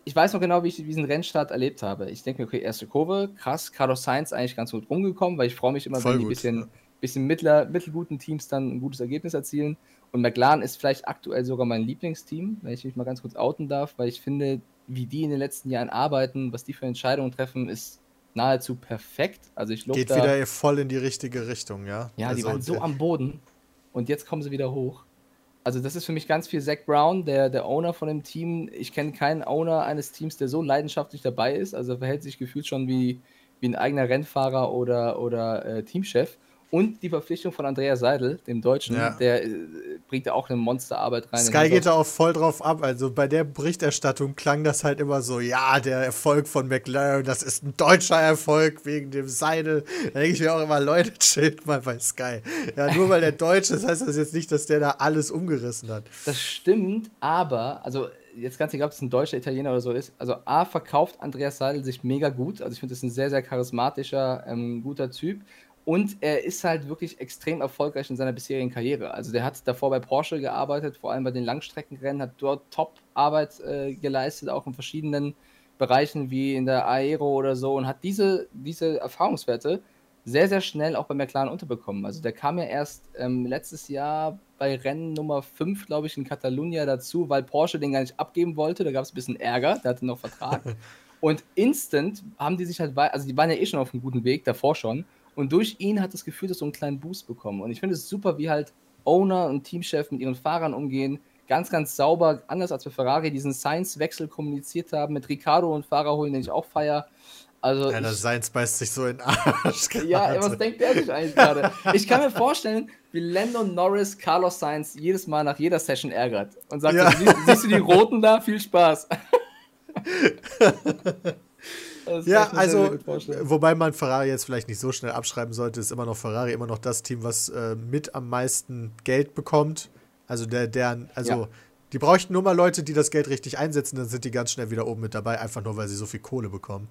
ich weiß noch genau, wie ich diesen Rennstart erlebt habe. Ich denke mir, okay, erste Kurve, krass, Carlos Sainz eigentlich ganz gut rumgekommen, weil ich freue mich immer, Voll wenn die ein bisschen, ja. bisschen mittler, mittelguten Teams dann ein gutes Ergebnis erzielen. Und McLaren ist vielleicht aktuell sogar mein Lieblingsteam, wenn ich mich mal ganz kurz outen darf, weil ich finde, wie die in den letzten Jahren arbeiten, was die für Entscheidungen treffen, ist nahezu perfekt. Also ich Geht da, wieder voll in die richtige Richtung, ja. Ja, also die waren so am Boden und jetzt kommen sie wieder hoch also das ist für mich ganz viel Zach Brown, der, der Owner von dem Team. Ich kenne keinen Owner eines Teams, der so leidenschaftlich dabei ist. Also er verhält sich gefühlt schon wie, wie ein eigener Rennfahrer oder, oder äh, Teamchef. Und die Verpflichtung von Andreas Seidel, dem Deutschen, ja. der äh, bringt ja auch eine Monsterarbeit rein. Sky geht da auch voll drauf ab. Also bei der Berichterstattung klang das halt immer so, ja, der Erfolg von McLaren, das ist ein deutscher Erfolg wegen dem Seidel. Da denke ich mir auch immer, Leute, chillt mal bei Sky. Ja, nur weil der Deutsch ist, heißt das jetzt nicht, dass der da alles umgerissen hat. Das stimmt, aber, also jetzt ganz egal, ob es ein deutscher Italiener oder so ist, also A, verkauft Andreas Seidel sich mega gut. Also ich finde, das ist ein sehr, sehr charismatischer, ähm, guter Typ. Und er ist halt wirklich extrem erfolgreich in seiner bisherigen Karriere. Also der hat davor bei Porsche gearbeitet, vor allem bei den Langstreckenrennen, hat dort Top-Arbeit äh, geleistet, auch in verschiedenen Bereichen wie in der Aero oder so und hat diese, diese Erfahrungswerte sehr, sehr schnell auch bei McLaren unterbekommen. Also der kam ja erst ähm, letztes Jahr bei Rennen Nummer 5, glaube ich, in Catalunya dazu, weil Porsche den gar nicht abgeben wollte. Da gab es ein bisschen Ärger, der hatte noch Vertrag. und instant haben die sich halt, also die waren ja eh schon auf einem guten Weg, davor schon. Und durch ihn hat das Gefühl, dass so einen kleinen Boost bekommen. Und ich finde es super, wie halt Owner und Teamchef mit ihren Fahrern umgehen. Ganz, ganz sauber, anders als bei Ferrari, diesen Science-Wechsel kommuniziert haben, mit Ricardo und Fahrer holen, den ich auch feier. Also ja, das Science beißt sich so in den Arsch. Ja, was denkt der sich eigentlich gerade? Ich kann mir vorstellen, wie Landon Norris Carlos Sainz jedes Mal nach jeder Session ärgert und sagt: ja. siehst, siehst, du die Roten da? Viel Spaß. ja, also, wobei man Ferrari jetzt vielleicht nicht so schnell abschreiben sollte, ist immer noch Ferrari immer noch das Team, was äh, mit am meisten Geld bekommt. Also der, deren, also ja. die bräuchten nur mal Leute, die das Geld richtig einsetzen, dann sind die ganz schnell wieder oben mit dabei, einfach nur weil sie so viel Kohle bekommen.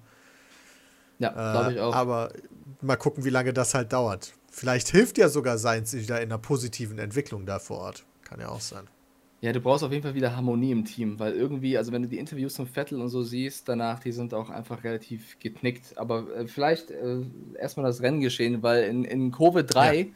Ja, äh, glaube ich auch. Aber mal gucken, wie lange das halt dauert. Vielleicht hilft ja sogar Seins wieder in einer positiven Entwicklung da vor Ort. Kann ja auch sein. Ja, du brauchst auf jeden Fall wieder Harmonie im Team, weil irgendwie, also wenn du die Interviews von Vettel und so siehst, danach, die sind auch einfach relativ geknickt. Aber äh, vielleicht äh, erstmal das Renngeschehen, weil in, in Kurve 3 ja.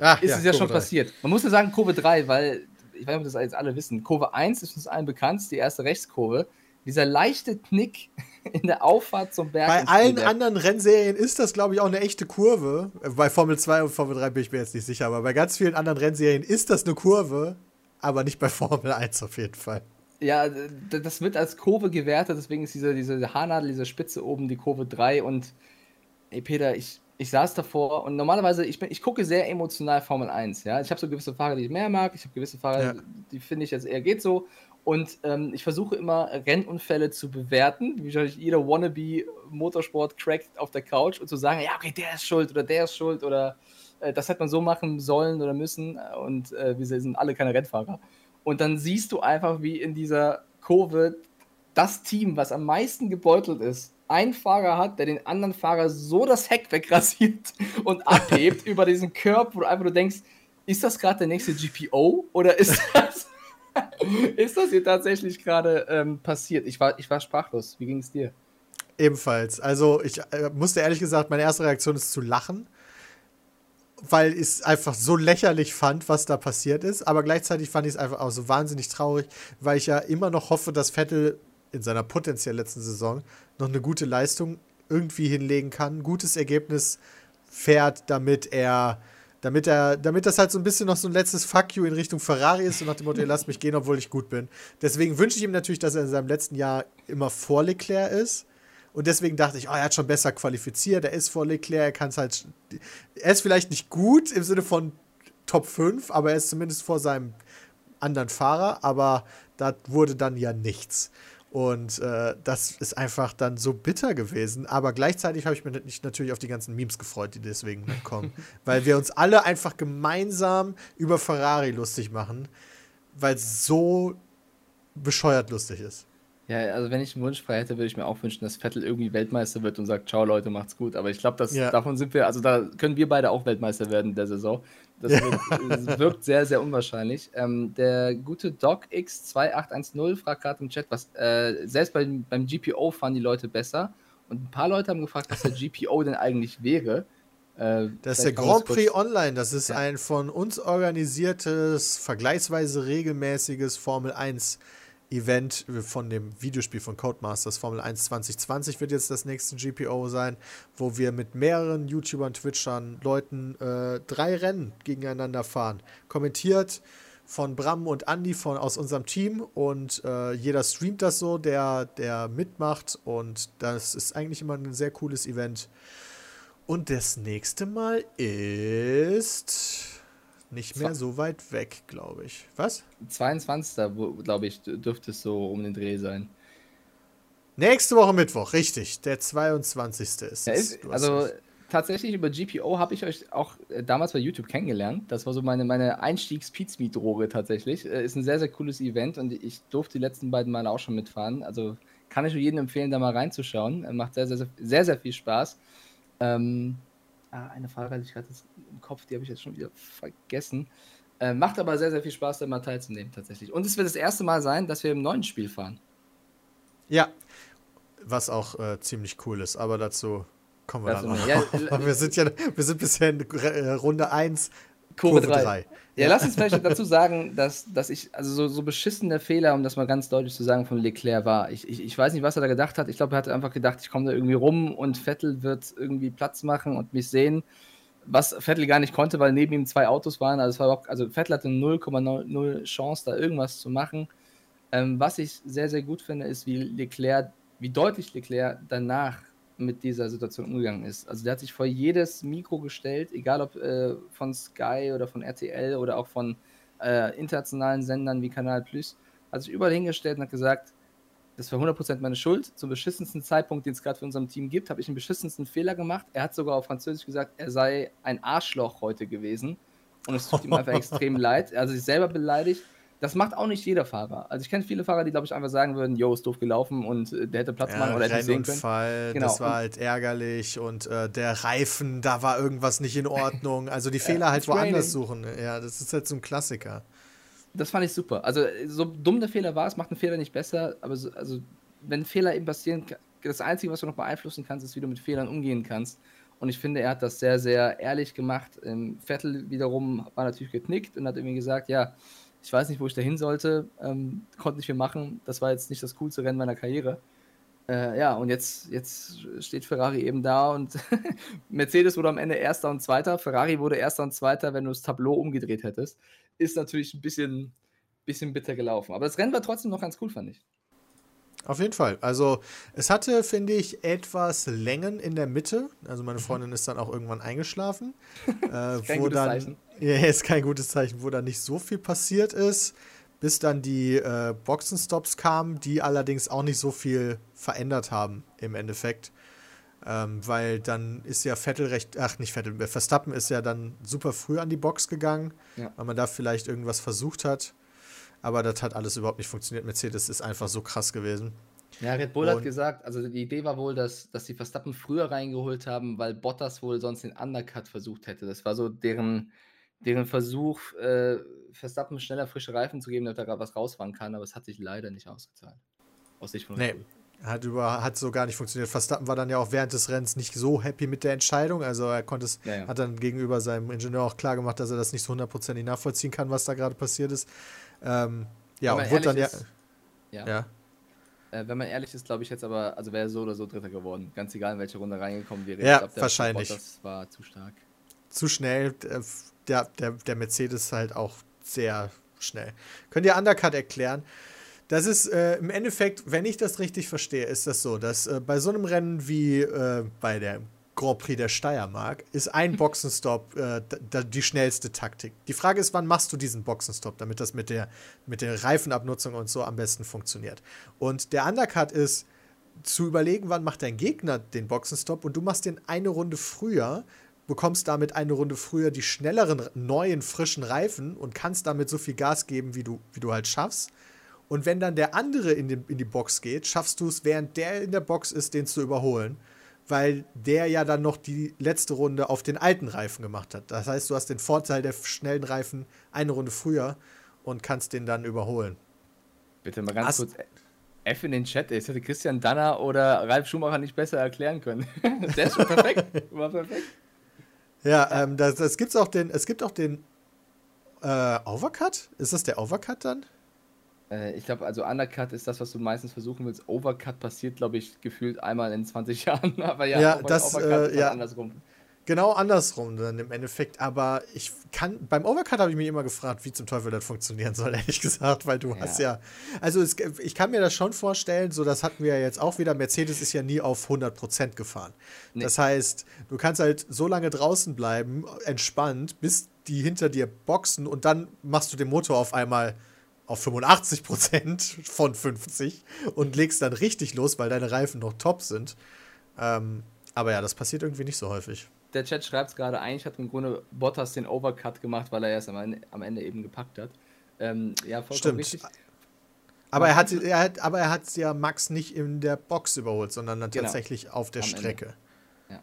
Ach, ist ja, es ja Kurve schon 3. passiert. Man muss ja sagen Kurve 3, weil, ich weiß nicht, ob das jetzt alle wissen, Kurve 1 ist uns allen bekannt, die erste Rechtskurve. Dieser leichte Knick in der Auffahrt zum Berg. Bei allen anderen Rennserien ist das, glaube ich, auch eine echte Kurve. Bei Formel 2 und Formel 3 bin ich mir jetzt nicht sicher, aber bei ganz vielen anderen Rennserien ist das eine Kurve aber nicht bei Formel 1 auf jeden Fall. Ja, das wird als Kurve gewertet, deswegen ist diese, diese Haarnadel, diese Spitze oben die Kurve 3 und ey Peter, ich, ich saß davor und normalerweise, ich, bin, ich gucke sehr emotional Formel 1, ja. Ich habe so gewisse Fahrer, die ich mehr mag, ich habe gewisse Fahrer, ja. die finde ich jetzt eher geht so und ähm, ich versuche immer Rennunfälle zu bewerten, wie wahrscheinlich jeder wannabe Motorsport-Crack auf der Couch und zu sagen, ja, okay, der ist schuld oder der ist schuld oder das hätte man so machen sollen oder müssen und äh, wir sind alle keine Rennfahrer. Und dann siehst du einfach, wie in dieser Kurve das Team, was am meisten gebeutelt ist, ein Fahrer hat, der den anderen Fahrer so das Heck wegrasiert und abhebt über diesen Curb, wo du einfach nur denkst, ist das gerade der nächste GPO oder ist das, ist das hier tatsächlich gerade ähm, passiert? Ich war, ich war sprachlos. Wie ging es dir? Ebenfalls. Also ich äh, musste ehrlich gesagt, meine erste Reaktion ist zu lachen weil ich es einfach so lächerlich fand, was da passiert ist. Aber gleichzeitig fand ich es einfach auch so wahnsinnig traurig, weil ich ja immer noch hoffe, dass Vettel in seiner potenziell letzten Saison noch eine gute Leistung irgendwie hinlegen kann, gutes Ergebnis fährt, damit er, damit er, damit das halt so ein bisschen noch so ein letztes Fuck you in Richtung Ferrari ist und nach dem Motto, ihr lasst mich gehen, obwohl ich gut bin. Deswegen wünsche ich ihm natürlich, dass er in seinem letzten Jahr immer vor Leclerc ist und deswegen dachte ich, oh, er hat schon besser qualifiziert, er ist vor Leclerc, er kann es halt. Er ist vielleicht nicht gut im Sinne von Top 5, aber er ist zumindest vor seinem anderen Fahrer, aber da wurde dann ja nichts. Und äh, das ist einfach dann so bitter gewesen. Aber gleichzeitig habe ich mich natürlich auf die ganzen Memes gefreut, die deswegen kommen. weil wir uns alle einfach gemeinsam über Ferrari lustig machen, weil es so bescheuert lustig ist. Ja, also wenn ich einen Wunsch frei hätte, würde ich mir auch wünschen, dass Vettel irgendwie Weltmeister wird und sagt, ciao Leute, macht's gut. Aber ich glaube, ja. davon sind wir, also da können wir beide auch Weltmeister werden in der Saison. Das ja. wirkt, wirkt, sehr, sehr unwahrscheinlich. Ähm, der gute DocX2810 fragt gerade im Chat, was äh, selbst beim, beim GPO fahren die Leute besser. Und ein paar Leute haben gefragt, was der GPO denn eigentlich wäre. Äh, das ist der Grand Prix Online. Das ist ja. ein von uns organisiertes, vergleichsweise regelmäßiges Formel 1 Event von dem Videospiel von Codemasters Formel 1 2020 wird jetzt das nächste GPO sein, wo wir mit mehreren YouTubern, Twitchern, Leuten äh, drei Rennen gegeneinander fahren. Kommentiert von Bram und Andy von, aus unserem Team und äh, jeder streamt das so, der, der mitmacht und das ist eigentlich immer ein sehr cooles Event. Und das nächste Mal ist nicht mehr so weit weg, glaube ich. Was? 22. glaube ich, dürfte es so um den Dreh sein. Nächste Woche Mittwoch, richtig. Der 22. ist ja, es. Also tatsächlich über GPO habe ich euch auch äh, damals bei YouTube kennengelernt. Das war so meine, meine Einstiegs-Pizmeet-Droge tatsächlich. Äh, ist ein sehr, sehr cooles Event und ich durfte die letzten beiden Male auch schon mitfahren. Also kann ich nur jedem empfehlen, da mal reinzuschauen. Macht sehr, sehr, sehr, sehr, sehr viel Spaß. Ähm, ah, eine Frage hatte ich gerade im Kopf, die habe ich jetzt schon wieder vergessen. Äh, macht aber sehr, sehr viel Spaß, da mal teilzunehmen, tatsächlich. Und es wird das erste Mal sein, dass wir im neuen Spiel fahren. Ja, was auch äh, ziemlich cool ist, aber dazu kommen wir das dann noch. Ja, wir sind ja, wir sind bisher in äh, Runde 1 Kurve 3. Ja, ja, lass uns vielleicht dazu sagen, dass, dass ich, also so, so beschissen der Fehler, um das mal ganz deutlich zu sagen, von Leclerc war. Ich, ich, ich weiß nicht, was er da gedacht hat. Ich glaube, er hat einfach gedacht, ich komme da irgendwie rum und Vettel wird irgendwie Platz machen und mich sehen. Was Vettel gar nicht konnte, weil neben ihm zwei Autos waren. Also, war auch, also Vettel hatte 0,0 Chance, da irgendwas zu machen. Ähm, was ich sehr, sehr gut finde, ist, wie Leclerc, wie deutlich Leclerc danach mit dieser Situation umgegangen ist. Also der hat sich vor jedes Mikro gestellt, egal ob äh, von Sky oder von RTL oder auch von äh, internationalen Sendern wie Kanal Plus, hat sich überall hingestellt und hat gesagt, das war 100% meine Schuld. Zum beschissensten Zeitpunkt, den es gerade für unserem Team gibt, habe ich den beschissensten Fehler gemacht. Er hat sogar auf Französisch gesagt, er sei ein Arschloch heute gewesen. Und es tut ihm einfach extrem leid. Er hat sich selber beleidigt. Das macht auch nicht jeder Fahrer. Also ich kenne viele Fahrer, die glaube ich einfach sagen würden, yo, ist doof gelaufen und äh, der hätte Platz ja, machen oder hätte sehen können. Fall, genau. das war halt ärgerlich und äh, der Reifen, da war irgendwas nicht in Ordnung. Also die Fehler halt woanders suchen. Ja, das ist halt so ein Klassiker. Das fand ich super. Also so dumm der Fehler war, es macht einen Fehler nicht besser, aber so, also wenn Fehler eben passieren, das Einzige, was du noch beeinflussen kannst, ist, wie du mit Fehlern umgehen kannst. Und ich finde, er hat das sehr, sehr ehrlich gemacht. Vettel wiederum war natürlich geknickt und hat irgendwie gesagt, ja, ich weiß nicht, wo ich da hin sollte, ähm, konnte nicht mehr machen. Das war jetzt nicht das coolste Rennen meiner Karriere. Äh, ja, und jetzt, jetzt steht Ferrari eben da und Mercedes wurde am Ende Erster und Zweiter. Ferrari wurde Erster und Zweiter, wenn du das Tableau umgedreht hättest. Ist natürlich ein bisschen, bisschen bitter gelaufen. Aber das Rennen war trotzdem noch ganz cool, fand ich. Auf jeden Fall. Also es hatte, finde ich, etwas Längen in der Mitte. Also meine mhm. Freundin ist dann auch irgendwann eingeschlafen. äh, wo dann, Zeichen. Ja, ist kein gutes Zeichen, wo dann nicht so viel passiert ist, bis dann die äh, Boxenstops kamen, die allerdings auch nicht so viel verändert haben im Endeffekt. Ähm, weil dann ist ja Vettel recht, ach nicht Vettel, Verstappen ist ja dann super früh an die Box gegangen, ja. weil man da vielleicht irgendwas versucht hat. Aber das hat alles überhaupt nicht funktioniert. Mercedes ist einfach so krass gewesen. Ja, Red Bull und hat gesagt, also die Idee war wohl, dass, dass die Verstappen früher reingeholt haben, weil Bottas wohl sonst den Undercut versucht hätte. Das war so deren, deren Versuch, äh, Verstappen schneller frische Reifen zu geben, damit er was rausfahren kann, aber es hat sich leider nicht ausgezahlt. Aus Sicht von nee. Hat, über, hat so gar nicht funktioniert. Verstappen war dann ja auch während des Rennens nicht so happy mit der Entscheidung. Also er konnte es, ja, ja. hat dann gegenüber seinem Ingenieur auch klar gemacht, dass er das nicht so hundertprozentig nachvollziehen kann, was da gerade passiert ist. Ähm, ja, und wurde dann ist, ja. ja. Äh, wenn man ehrlich ist, glaube ich jetzt aber, also wäre so oder so Dritter geworden. Ganz egal, in welche Runde reingekommen wäre. Ja, glaub, wahrscheinlich. Das war zu stark. Zu schnell. Der, der, der Mercedes halt auch sehr schnell. Könnt ihr Undercut erklären? Das ist äh, im Endeffekt, wenn ich das richtig verstehe, ist das so, dass äh, bei so einem Rennen wie äh, bei der Grand Prix der Steiermark ist ein Boxenstopp äh, die schnellste Taktik. Die Frage ist, wann machst du diesen Boxenstopp, damit das mit der, mit der Reifenabnutzung und so am besten funktioniert. Und der Undercut ist zu überlegen, wann macht dein Gegner den Boxenstopp und du machst den eine Runde früher, bekommst damit eine Runde früher die schnelleren, neuen, frischen Reifen und kannst damit so viel Gas geben, wie du, wie du halt schaffst. Und wenn dann der andere in, den, in die Box geht, schaffst du es, während der in der Box ist, den zu überholen weil der ja dann noch die letzte Runde auf den alten Reifen gemacht hat. Das heißt, du hast den Vorteil der schnellen Reifen eine Runde früher und kannst den dann überholen. Bitte mal ganz Hast kurz F in den Chat. Das hätte Christian Danner oder Ralf Schumacher nicht besser erklären können. Der ist schon perfekt. War perfekt. Ja, ähm, das, das gibt's auch den, es gibt auch den äh, Overcut. Ist das der Overcut dann? Äh, ich glaube, also Undercut ist das, was du meistens versuchen willst. Overcut passiert, glaube ich, gefühlt einmal in 20 Jahren. Aber ja, ja das äh, ja. andersrum. Genau andersrum dann im Endeffekt. Aber ich kann, beim Overcut habe ich mich immer gefragt, wie zum Teufel das funktionieren soll, ehrlich gesagt, weil du ja. hast ja, also es, ich kann mir das schon vorstellen, so das hatten wir ja jetzt auch wieder, Mercedes ist ja nie auf 100% gefahren. Nee. Das heißt, du kannst halt so lange draußen bleiben, entspannt, bis die hinter dir boxen und dann machst du den Motor auf einmal auf 85% von 50 und legst dann richtig los, weil deine Reifen noch top sind. Ähm, aber ja, das passiert irgendwie nicht so häufig. Der Chat schreibt es gerade, eigentlich hat im Grunde Bottas den Overcut gemacht, weil er erst am Ende, am Ende eben gepackt hat. Ähm, ja, vollkommen Stimmt. richtig. Aber er, hat, er hat, aber er hat ja Max nicht in der Box überholt, sondern dann genau. tatsächlich auf der am Strecke. Ja.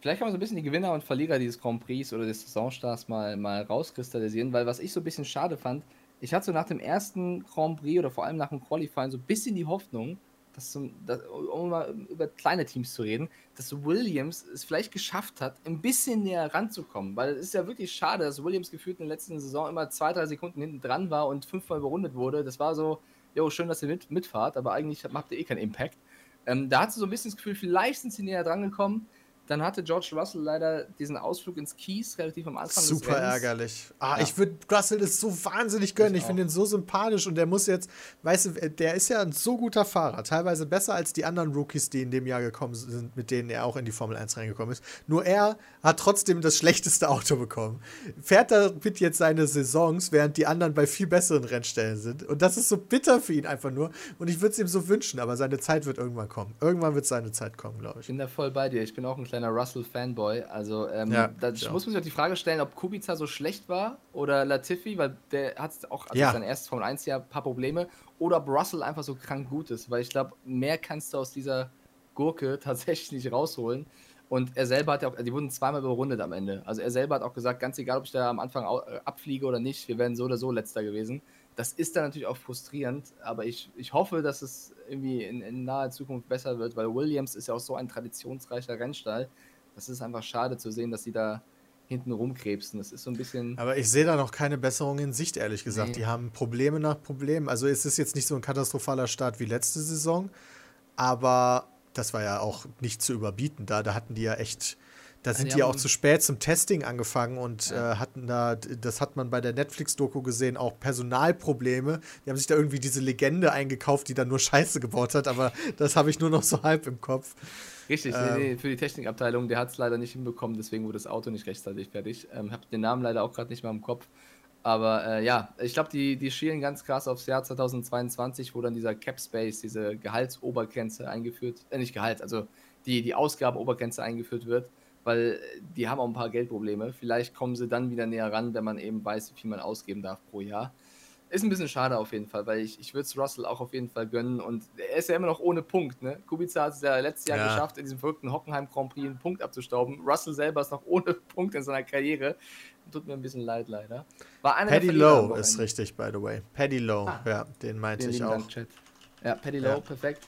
Vielleicht kann man so ein bisschen die Gewinner und Verlierer dieses Grand Prix oder des Saisonstarts mal, mal rauskristallisieren, weil was ich so ein bisschen schade fand, ich hatte so nach dem ersten Grand Prix oder vor allem nach dem Qualifying so ein bisschen die Hoffnung, dass, dass, um mal über kleine Teams zu reden, dass Williams es vielleicht geschafft hat, ein bisschen näher ranzukommen. Weil es ist ja wirklich schade, dass Williams gefühlt in der letzten Saison immer zwei, drei Sekunden hinten dran war und fünfmal überrundet wurde. Das war so, jo, schön, dass ihr mit, mitfahrt, aber eigentlich habt ihr eh keinen Impact. Ähm, da hat sie so ein bisschen das Gefühl, vielleicht sind sie näher dran gekommen. Dann hatte George Russell leider diesen Ausflug ins Kies relativ am Anfang Super ärgerlich. Ah, ja. ich würde Russell das so wahnsinnig gönnen. Ich, ich finde ihn so sympathisch und der muss jetzt, weißt du, der ist ja ein so guter Fahrer, teilweise besser als die anderen Rookies, die in dem Jahr gekommen sind, mit denen er auch in die Formel 1 reingekommen ist. Nur er hat trotzdem das schlechteste Auto bekommen. Fährt damit jetzt seine Saisons, während die anderen bei viel besseren Rennstellen sind. Und das ist so bitter für ihn einfach nur. Und ich würde es ihm so wünschen, aber seine Zeit wird irgendwann kommen. Irgendwann wird seine Zeit kommen, glaube ich. Ich bin da voll bei dir. Ich bin auch ein kleiner Russell-Fanboy. Also ähm, ja, da muss man sich auch die Frage stellen, ob Kubica so schlecht war oder Latifi, weil der hat auch also ja. sein erstes Formel 1 Jahr ein paar Probleme, oder ob Russell einfach so krank gut ist, weil ich glaube, mehr kannst du aus dieser Gurke tatsächlich nicht rausholen. Und er selber hat ja auch, die wurden zweimal überrundet am Ende. Also er selber hat auch gesagt, ganz egal, ob ich da am Anfang äh, abfliege oder nicht, wir wären so oder so letzter gewesen. Das ist dann natürlich auch frustrierend, aber ich, ich hoffe, dass es irgendwie in, in naher Zukunft besser wird, weil Williams ist ja auch so ein traditionsreicher Rennstall das ist einfach schade zu sehen, dass sie da hinten rumkrebsen. Das ist so ein bisschen. Aber ich sehe da noch keine Besserung in Sicht, ehrlich gesagt. Nee. Die haben Probleme nach Problemen. Also es ist jetzt nicht so ein katastrophaler Start wie letzte Saison, aber das war ja auch nicht zu überbieten da. Da hatten die ja echt. Da sind die, die auch zu spät zum Testing angefangen und ja. äh, hatten da, das hat man bei der Netflix-Doku gesehen, auch Personalprobleme. Die haben sich da irgendwie diese Legende eingekauft, die dann nur Scheiße gebaut hat, aber das habe ich nur noch so halb im Kopf. Richtig, ähm, nee, für die Technikabteilung, der hat es leider nicht hinbekommen, deswegen wurde das Auto nicht rechtzeitig fertig. Ähm, habe den Namen leider auch gerade nicht mehr im Kopf. Aber äh, ja, ich glaube, die, die schielen ganz krass aufs Jahr 2022, wo dann dieser Cap Space, diese Gehaltsobergrenze eingeführt, äh, nicht Gehalt, also die, die Ausgabenobergrenze eingeführt wird, weil die haben auch ein paar Geldprobleme. Vielleicht kommen sie dann wieder näher ran, wenn man eben weiß, wie viel man ausgeben darf pro Jahr. Ist ein bisschen schade auf jeden Fall, weil ich, ich würde es Russell auch auf jeden Fall gönnen. Und er ist ja immer noch ohne Punkt. Ne? Kubica hat es ja letztes Jahr ja. geschafft, in diesem verrückten Hockenheim Grand Prix einen Punkt abzustauben. Russell selber ist noch ohne Punkt in seiner Karriere. Tut mir ein bisschen leid, leider. War einer Paddy Lowe ist richtig, by the way. Paddy Lowe, ah, ja, den meinte den ich auch. Ja, Paddy Lowe, ja. perfekt.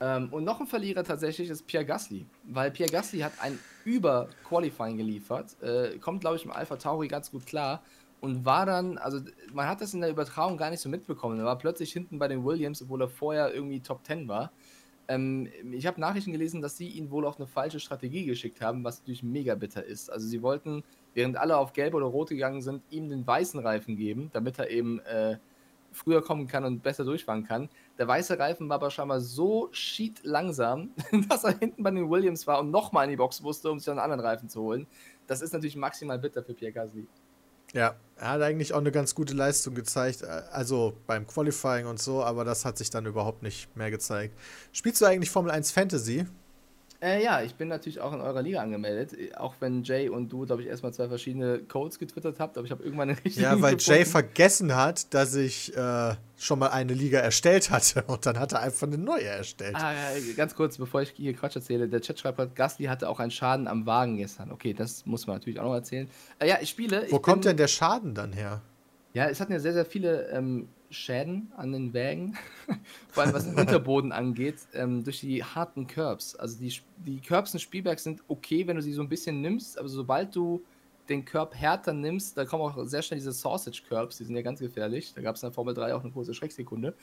Ähm, und noch ein Verlierer tatsächlich ist Pierre Gasly, weil Pierre Gasly hat ein Über-Qualifying geliefert. Äh, kommt, glaube ich, im Alpha Tauri ganz gut klar und war dann, also man hat das in der Übertragung gar nicht so mitbekommen. Er war plötzlich hinten bei den Williams, obwohl er vorher irgendwie Top 10 war. Ähm, ich habe Nachrichten gelesen, dass sie ihn wohl auf eine falsche Strategie geschickt haben, was natürlich mega bitter ist. Also sie wollten, während alle auf gelb oder rot gegangen sind, ihm den weißen Reifen geben, damit er eben äh, früher kommen kann und besser durchfahren kann. Der weiße Reifen war aber scheinbar so schied langsam, dass er hinten bei den Williams war und nochmal in die Box musste, um sich einen anderen Reifen zu holen. Das ist natürlich maximal bitter für Pierre Gasly. Ja, er hat eigentlich auch eine ganz gute Leistung gezeigt, äh, also beim Qualifying und so, aber das hat sich dann überhaupt nicht mehr gezeigt. Spielst du eigentlich Formel 1 Fantasy? Äh, ja, ich bin natürlich auch in eurer Liga angemeldet, auch wenn Jay und du, glaube ich, erstmal zwei verschiedene Codes getwittert habt, aber ich habe irgendwann eine richtige. Ja, weil gefunden. Jay vergessen hat, dass ich äh, schon mal eine Liga erstellt hatte und dann hat er einfach eine neue erstellt. Ah, ja, ganz kurz, bevor ich hier Quatsch erzähle, der Chat schreibt gerade, Gasly hatte auch einen Schaden am Wagen gestern. Okay, das muss man natürlich auch noch erzählen. Äh, ja, ich spiele. Wo ich kommt bin, denn der Schaden dann her? Ja, es hatten ja sehr, sehr viele ähm, Schäden an den Wägen, vor allem was den Unterboden angeht, ähm, durch die harten Curbs. Also die, die Curbs in Spielberg sind okay, wenn du sie so ein bisschen nimmst, aber sobald du den Curb härter nimmst, da kommen auch sehr schnell diese Sausage Curbs, die sind ja ganz gefährlich. Da gab es in der Formel 3 auch eine große Schrecksekunde.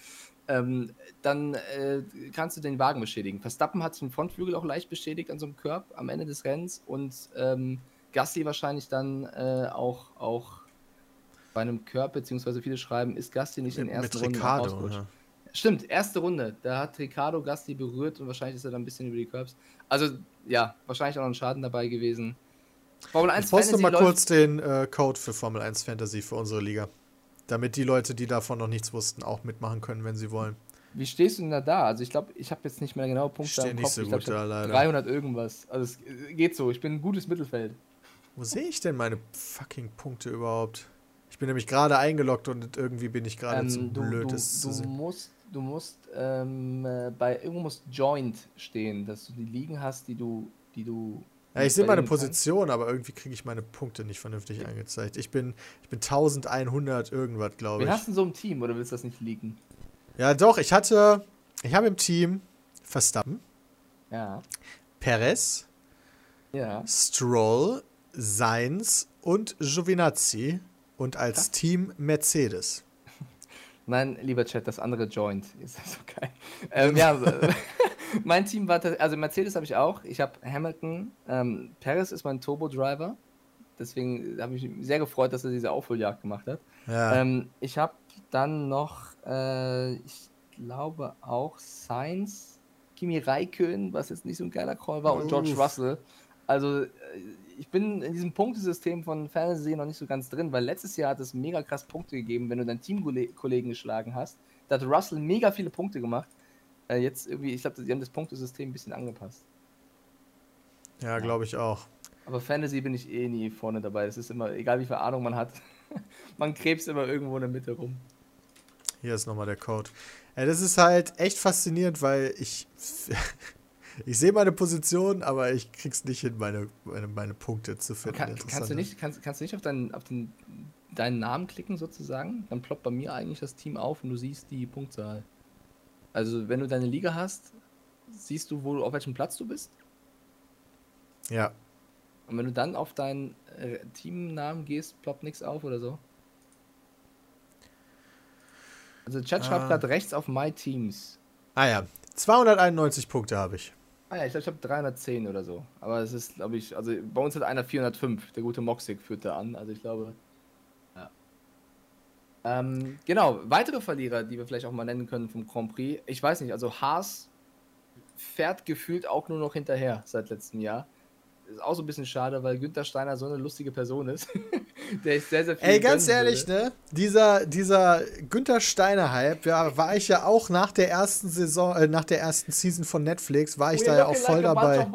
Ähm, dann äh, kannst du den Wagen beschädigen. Verstappen hat den Frontflügel auch leicht beschädigt an so einem Curb am Ende des Rennens und ähm, Gasly wahrscheinlich dann äh, auch, auch bei einem Curb, beziehungsweise viele schreiben, ist Gasti nicht in der ersten Runde Ricardo, ja. Stimmt, erste Runde. Da hat Ricardo Gasti berührt und wahrscheinlich ist er dann ein bisschen über die Curbs. Also, ja, wahrscheinlich auch noch ein Schaden dabei gewesen. Formel 1 ich poste mal kurz den äh, Code für Formel 1 Fantasy für unsere Liga. Damit die Leute, die davon noch nichts wussten, auch mitmachen können, wenn sie wollen. Wie stehst du denn da da? Also ich glaube, ich habe jetzt nicht mehr genaue Punkte ich im Kopf. Nicht so ich glaub, gut da, leider. 300 irgendwas. Also es geht so. Ich bin ein gutes Mittelfeld. Wo sehe ich denn meine fucking Punkte überhaupt? Bin nämlich gerade eingeloggt und irgendwie bin ich gerade ähm, zu blöd, du, das zu sehen. Musst, du musst ähm, äh, bei irgendwo muss Joint stehen, dass du die liegen hast, die du, die du. Ja, ich sehe meine Position, aber irgendwie kriege ich meine Punkte nicht vernünftig angezeigt. Ich bin, ich bin 1100 irgendwas, glaube ich. Wen hast du so im Team oder willst du das nicht liegen? Ja, doch, ich hatte, ich habe im Team Verstappen. Ja. Perez. Ja. Stroll, Sainz und Giovinazzi und als ja. Team Mercedes. Nein, lieber Chat, das andere Joint. Ist das okay? Ähm, ja, mein Team war, also Mercedes habe ich auch. Ich habe Hamilton. Ähm, Paris ist mein Turbo-Driver. Deswegen habe ich mich sehr gefreut, dass er diese Aufholjagd gemacht hat. Ja. Ähm, ich habe dann noch, äh, ich glaube auch Sainz, Kimi Raikön, was jetzt nicht so ein geiler Call war, und George Russell. Also äh, ich bin in diesem Punktesystem von Fantasy noch nicht so ganz drin, weil letztes Jahr hat es mega krass Punkte gegeben, wenn du deinen Teamkollegen geschlagen hast. Da hat Russell mega viele Punkte gemacht. Äh, jetzt irgendwie, ich glaube, die haben das Punktesystem ein bisschen angepasst. Ja, glaube ich auch. Aber Fantasy bin ich eh nie vorne dabei. Das ist immer, egal wie viel Ahnung man hat, man krebst immer irgendwo in der Mitte rum. Hier ist nochmal der Code. Ja, das ist halt echt faszinierend, weil ich ich sehe meine Position, aber ich krieg's nicht hin, meine, meine, meine Punkte zu finden. Kann, kannst, du nicht, kannst, kannst du nicht auf, deinen, auf den, deinen Namen klicken, sozusagen? Dann ploppt bei mir eigentlich das Team auf und du siehst die Punktzahl. Also, wenn du deine Liga hast, siehst du, wo auf welchem Platz du bist? Ja. Und wenn du dann auf deinen äh, Teamnamen gehst, ploppt nichts auf oder so? Also, Chat schreibt ah. gerade rechts auf My Teams. Ah ja, 291 Punkte habe ich. Ah ja, ich glaube, ich habe 310 oder so. Aber es ist, glaube ich, also bei uns hat einer 405. Der gute Moxig führt da an. Also ich glaube. Ja. Ähm, genau, weitere Verlierer, die wir vielleicht auch mal nennen können vom Grand Prix. Ich weiß nicht, also Haas fährt gefühlt auch nur noch hinterher seit letztem Jahr ist auch so ein bisschen schade, weil Günther Steiner so eine lustige Person ist. der ist sehr, sehr viel. Ey, ganz ehrlich, würde. ne? Dieser, dieser Günther Steiner-Hype, ja, war ich ja auch nach der ersten Saison, äh, nach der ersten Season von Netflix, war ich We da ja auch voll like dabei.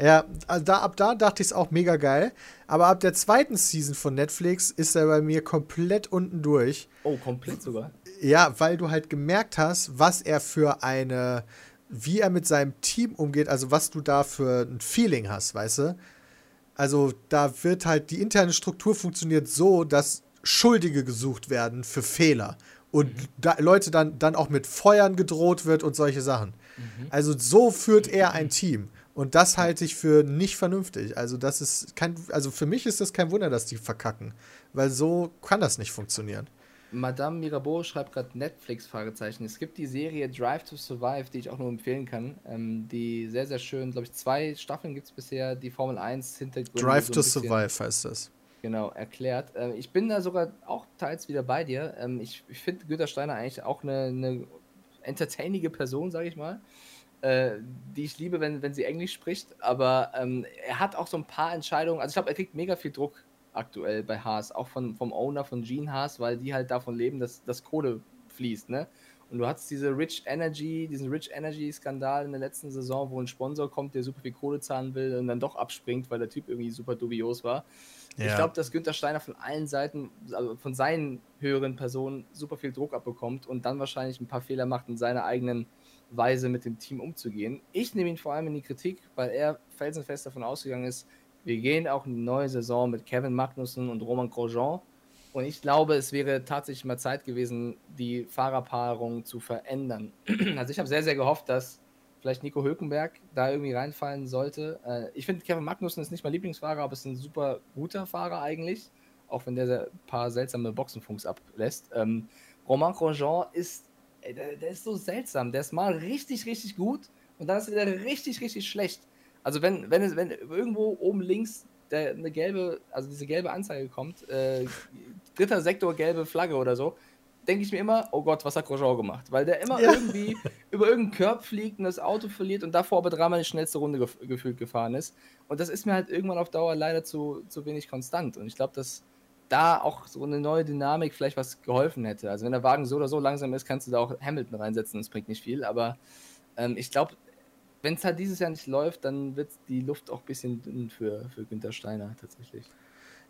Ja, also da, ab da dachte ich es auch mega geil. Aber ab der zweiten Season von Netflix ist er bei mir komplett unten durch. Oh, komplett sogar. Ja, weil du halt gemerkt hast, was er für eine wie er mit seinem Team umgeht, also was du da für ein Feeling hast, weißt du? Also da wird halt, die interne Struktur funktioniert so, dass Schuldige gesucht werden für Fehler und mhm. da Leute dann, dann auch mit Feuern gedroht wird und solche Sachen. Mhm. Also so führt er ein Team. Und das halte ich für nicht vernünftig. Also, das ist kein, also für mich ist das kein Wunder, dass die verkacken. Weil so kann das nicht funktionieren. Madame Mirabeau schreibt gerade Netflix Fragezeichen. Es gibt die Serie Drive to Survive, die ich auch nur empfehlen kann. Ähm, die sehr, sehr schön, glaube ich, zwei Staffeln gibt es bisher, die Formel 1 Hintergründe. Drive so to Survive heißt das. genau, erklärt. Äh, ich bin da sogar auch teils wieder bei dir. Ähm, ich, ich finde Günter Steiner eigentlich auch eine, eine entertainige Person, sage ich mal. Äh, die ich liebe, wenn, wenn sie Englisch spricht. Aber ähm, er hat auch so ein paar Entscheidungen. Also ich glaube, er kriegt mega viel Druck aktuell bei Haas, auch von, vom Owner von Gene Haas, weil die halt davon leben, dass das Kohle fließt, ne? Und du hattest diese Rich Energy, diesen Rich Energy Skandal in der letzten Saison, wo ein Sponsor kommt, der super viel Kohle zahlen will und dann doch abspringt, weil der Typ irgendwie super dubios war. Ja. Ich glaube, dass Günther Steiner von allen Seiten, also von seinen höheren Personen, super viel Druck abbekommt und dann wahrscheinlich ein paar Fehler macht in seiner eigenen Weise mit dem Team umzugehen. Ich nehme ihn vor allem in die Kritik, weil er felsenfest davon ausgegangen ist, wir gehen auch in die neue Saison mit Kevin Magnussen und Roman Grosjean und ich glaube, es wäre tatsächlich mal Zeit gewesen, die Fahrerpaarung zu verändern. Also ich habe sehr, sehr gehofft, dass vielleicht Nico Hülkenberg da irgendwie reinfallen sollte. Äh, ich finde, Kevin Magnussen ist nicht mein Lieblingsfahrer, aber ist ein super guter Fahrer eigentlich, auch wenn der ein paar seltsame Boxenfunks ablässt. Ähm, Romain Grosjean ist, der ist so seltsam. Der ist mal richtig, richtig gut und dann ist er richtig, richtig schlecht. Also wenn, wenn, es, wenn irgendwo oben links der, eine gelbe, also diese gelbe Anzeige kommt, äh, dritter Sektor gelbe Flagge oder so, denke ich mir immer, oh Gott, was hat Grosjean gemacht? Weil der immer ja. irgendwie über irgendeinen Körb fliegt und das Auto verliert und davor aber dreimal die schnellste Runde gef gefühlt gefahren ist. Und das ist mir halt irgendwann auf Dauer leider zu, zu wenig konstant. Und ich glaube, dass da auch so eine neue Dynamik vielleicht was geholfen hätte. Also wenn der Wagen so oder so langsam ist, kannst du da auch Hamilton reinsetzen, das bringt nicht viel. Aber ähm, ich glaube, wenn es halt dieses Jahr nicht läuft, dann wird die Luft auch ein bisschen dünn für, für Günther Steiner tatsächlich.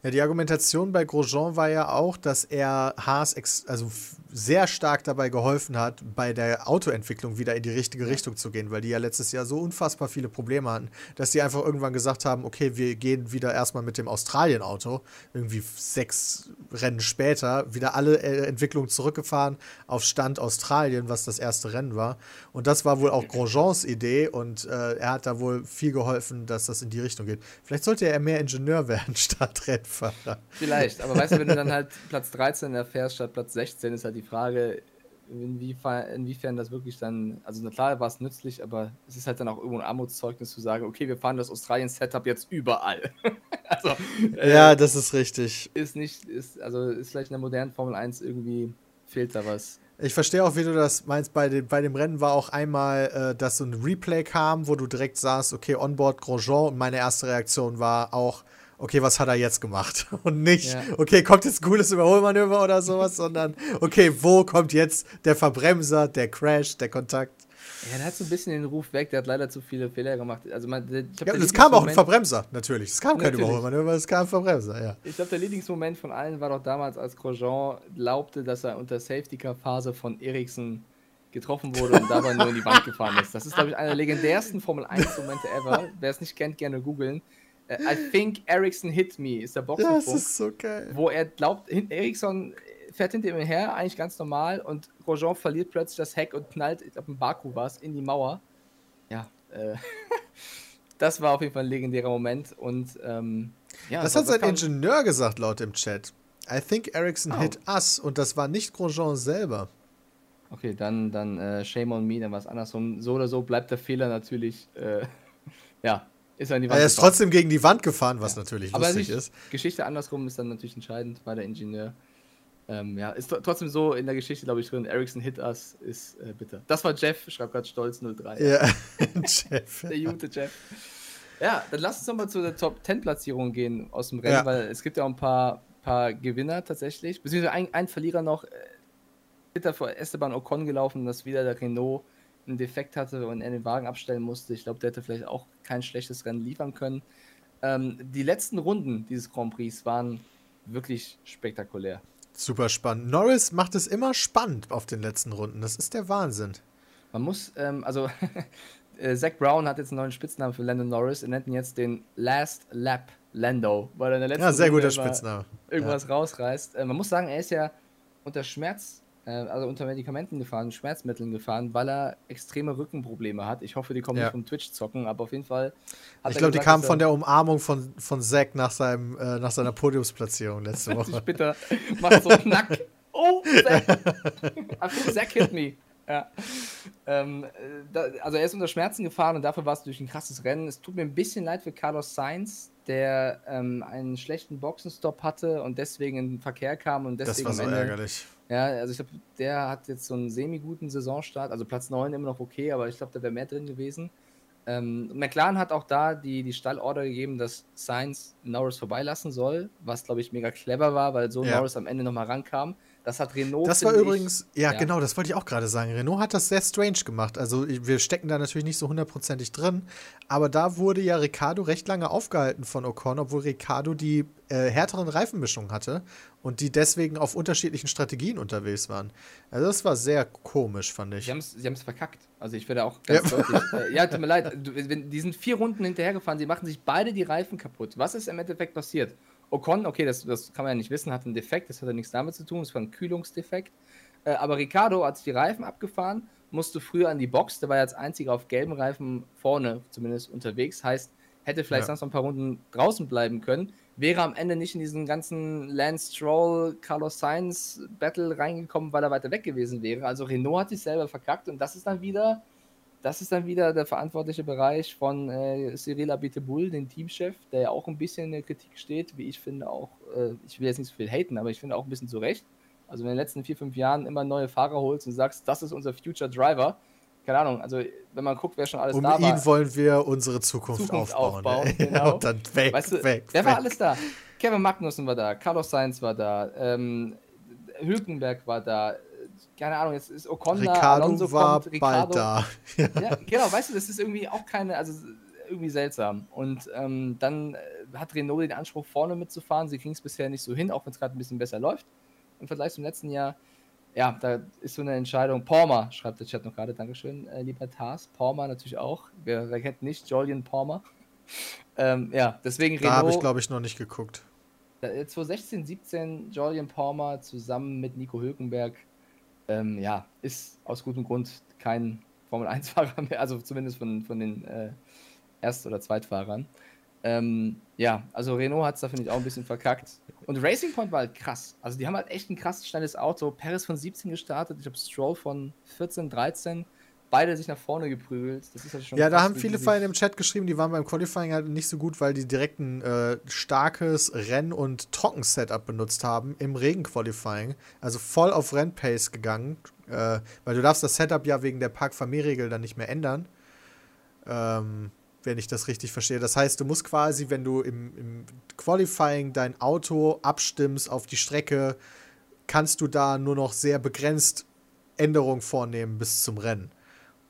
Ja, die Argumentation bei Grosjean war ja auch, dass er Haas also sehr stark dabei geholfen hat, bei der Autoentwicklung wieder in die richtige Richtung zu gehen, weil die ja letztes Jahr so unfassbar viele Probleme hatten, dass die einfach irgendwann gesagt haben, okay, wir gehen wieder erstmal mit dem Australien-Auto, irgendwie sechs Rennen später, wieder alle äh, Entwicklungen zurückgefahren auf Stand Australien, was das erste Rennen war. Und das war wohl auch Grosjeans Idee und äh, er hat da wohl viel geholfen, dass das in die Richtung geht. Vielleicht sollte er mehr Ingenieur werden statt Rennfahrer. Fahrer. Vielleicht, aber weißt du, wenn du dann halt Platz 13 erfährst statt Platz 16, ist halt die Frage, inwiefern, inwiefern das wirklich dann, also klar war es nützlich, aber es ist halt dann auch irgendwo ein Armutszeugnis zu sagen, okay, wir fahren das Australien-Setup jetzt überall. also, äh, ja, das ist richtig. Ist nicht, ist, also ist vielleicht in der modernen Formel 1 irgendwie fehlt da was. Ich verstehe auch, wie du das meinst. Bei dem, bei dem Rennen war auch einmal, äh, dass so ein Replay kam, wo du direkt sahst, okay, Onboard Grosjean. Und meine erste Reaktion war auch, okay, was hat er jetzt gemacht? Und nicht, ja. okay, kommt jetzt ein cooles Überholmanöver oder sowas, sondern, okay, wo kommt jetzt der Verbremser, der Crash, der Kontakt? Ja, der hat so ein bisschen den Ruf weg, der hat leider zu viele Fehler gemacht. Also man, ja, es kam auch ein Verbremser, natürlich. Es kam kein Überholmanöver, es kam ein Verbremser, ja. Ich glaube, der Lieblingsmoment von allen war doch damals, als Grosjean glaubte, dass er unter Safety-Car-Phase von Eriksen getroffen wurde und dabei nur in die Wand gefahren ist. Das ist, glaube ich, einer der legendärsten Formel 1-Momente ever. Wer es nicht kennt, gerne googeln. I think Ericsson hit me ist der Boxenfunk. Das ist so geil. Wo er glaubt, Ericsson fährt hinter ihm her, eigentlich ganz normal, und Grosjean verliert plötzlich das Heck und knallt, ich glaube, ein Baku war es, in die Mauer. Ja, äh, das war auf jeden Fall ein legendärer Moment. Und ähm, ja, das hat sein Ingenieur gesagt, laut dem Chat. I think Ericsson oh. hit us und das war nicht Grosjean selber. Okay, dann, dann äh, shame on me, dann war es andersrum. So oder so bleibt der Fehler natürlich, äh, ja, ist er, er ist trotzdem gegen die Wand gefahren, was ja. natürlich Aber lustig ist. Geschichte andersrum ist dann natürlich entscheidend, weil der Ingenieur. Ähm, ja, ist trotzdem so in der Geschichte, glaube ich, drin. Ericsson hit us ist äh, bitter. Das war Jeff, schreibt gerade Stolz 03. Ja, Jeff. der gute Jeff. Ja, dann lass uns nochmal zu der Top 10 Platzierung gehen aus dem Rennen, ja. weil es gibt ja auch ein paar, paar Gewinner tatsächlich. Beziehungsweise ein, ein Verlierer noch. Äh, bitter vor Esteban Ocon gelaufen, dass wieder der Renault einen Defekt hatte und er den Wagen abstellen musste. Ich glaube, der hätte vielleicht auch kein schlechtes Rennen liefern können. Ähm, die letzten Runden dieses Grand Prix waren wirklich spektakulär. Super spannend. Norris macht es immer spannend auf den letzten Runden. Das ist der Wahnsinn. Man muss, ähm, also äh, Zach Brown hat jetzt einen neuen Spitznamen für Lando Norris. Er nennt ihn jetzt den Last Lap Lando, weil er in der letzten ja, sehr Runde guter Spitzname. irgendwas ja. rausreißt. Äh, man muss sagen, er ist ja unter Schmerz also unter Medikamenten gefahren, Schmerzmitteln gefahren, weil er extreme Rückenprobleme hat. Ich hoffe, die kommen ja. nicht vom Twitch zocken, aber auf jeden Fall. ich glaube, die kamen von der Umarmung von, von Zack nach, seinem, äh, nach seiner Podiumsplatzierung letzte Woche. bitter. Macht so Knack. Oh, Zack! Zack hit me. Ja. Ähm, da, also er ist unter Schmerzen gefahren und dafür war es durch ein krasses Rennen. Es tut mir ein bisschen leid für Carlos Sainz, der ähm, einen schlechten Boxenstopp hatte und deswegen in den Verkehr kam und deswegen. Das war so Ende, ärgerlich. Ja, also ich glaube, der hat jetzt so einen semi-guten Saisonstart, also Platz 9 immer noch okay, aber ich glaube, da wäre mehr drin gewesen. Ähm, McLaren hat auch da die, die Stallorder gegeben, dass Sainz Norris vorbeilassen soll, was glaube ich mega clever war, weil so ja. Norris am Ende nochmal rankam. Das hat Renault. Das war übrigens, ich, ja, ja, genau, das wollte ich auch gerade sagen. Renault hat das sehr strange gemacht. Also, wir stecken da natürlich nicht so hundertprozentig drin, aber da wurde ja Ricardo recht lange aufgehalten von Ocon, obwohl Ricardo die äh, härteren Reifenmischungen hatte und die deswegen auf unterschiedlichen Strategien unterwegs waren. Also, das war sehr komisch, fand ich. Sie haben es verkackt. Also, ich werde auch ganz ja. deutlich. Äh, ja, tut mir leid, die sind vier Runden hinterhergefahren, sie machen sich beide die Reifen kaputt. Was ist im Endeffekt passiert? Ocon, okay, das, das kann man ja nicht wissen, hat einen Defekt, das hat ja nichts damit zu tun, das war ein Kühlungsdefekt. Äh, aber Ricardo hat sich die Reifen abgefahren, musste früher an die Box, der war ja als einziger auf gelben Reifen vorne zumindest unterwegs, heißt, hätte vielleicht ja. sonst noch ein paar Runden draußen bleiben können, wäre am Ende nicht in diesen ganzen Lance Stroll, Carlos Sainz Battle reingekommen, weil er weiter weg gewesen wäre. Also Renault hat sich selber verkackt und das ist dann wieder das ist dann wieder der verantwortliche Bereich von äh, Cyril Abiteboul, den Teamchef, der ja auch ein bisschen in der Kritik steht, wie ich finde auch, äh, ich will jetzt nicht so viel haten, aber ich finde auch ein bisschen zu Recht. Also wenn du in den letzten vier, fünf Jahren immer neue Fahrer holst und sagst, das ist unser Future Driver, keine Ahnung, also wenn man guckt, wer schon alles um da war. Um ihn wollen wir unsere Zukunft, Zukunft aufbauen. aufbauen genau. und dann weg, weißt du, weg, Wer war alles da? Kevin Magnussen war da, Carlos Sainz war da, ähm, Hülkenberg war da, keine Ahnung, jetzt ist Ocon Ricardo Alonso war kommt, Ricardo. bald da. ja, genau, weißt du, das ist irgendwie auch keine, also irgendwie seltsam. Und ähm, dann äh, hat Renault den Anspruch, vorne mitzufahren. Sie kriegen es bisher nicht so hin, auch wenn es gerade ein bisschen besser läuft im Vergleich zum letzten Jahr. Ja, da ist so eine Entscheidung. Porma, schreibt der Chat noch gerade, Dankeschön, äh, lieber Tars. Porma natürlich auch. Wer, wer kennt nicht Julian Porma? ähm, ja, deswegen Renault. Da habe ich, glaube ich, noch nicht geguckt. 2016, 17 Julian Porma zusammen mit Nico Hülkenberg ähm, ja, ist aus gutem Grund kein Formel-1-Fahrer mehr, also zumindest von, von den äh, Erst- oder Zweitfahrern. Ähm, ja, also Renault hat es da, finde ich, auch ein bisschen verkackt. Und Racing Point war halt krass. Also die haben halt echt ein krass schnelles Auto. Paris von 17 gestartet, ich habe Stroll von 14, 13 beide sich nach vorne geprügelt. Das ist halt schon ja, da haben viele Fallen im Chat geschrieben, die waren beim Qualifying halt nicht so gut, weil die direkt ein äh, starkes Renn- und Trocken-Setup benutzt haben im Regen-Qualifying. Also voll auf Rennpace gegangen, äh, weil du darfst das Setup ja wegen der Park-Familie-Regel dann nicht mehr ändern. Ähm, wenn ich das richtig verstehe. Das heißt, du musst quasi, wenn du im, im Qualifying dein Auto abstimmst auf die Strecke, kannst du da nur noch sehr begrenzt Änderungen vornehmen bis zum Rennen.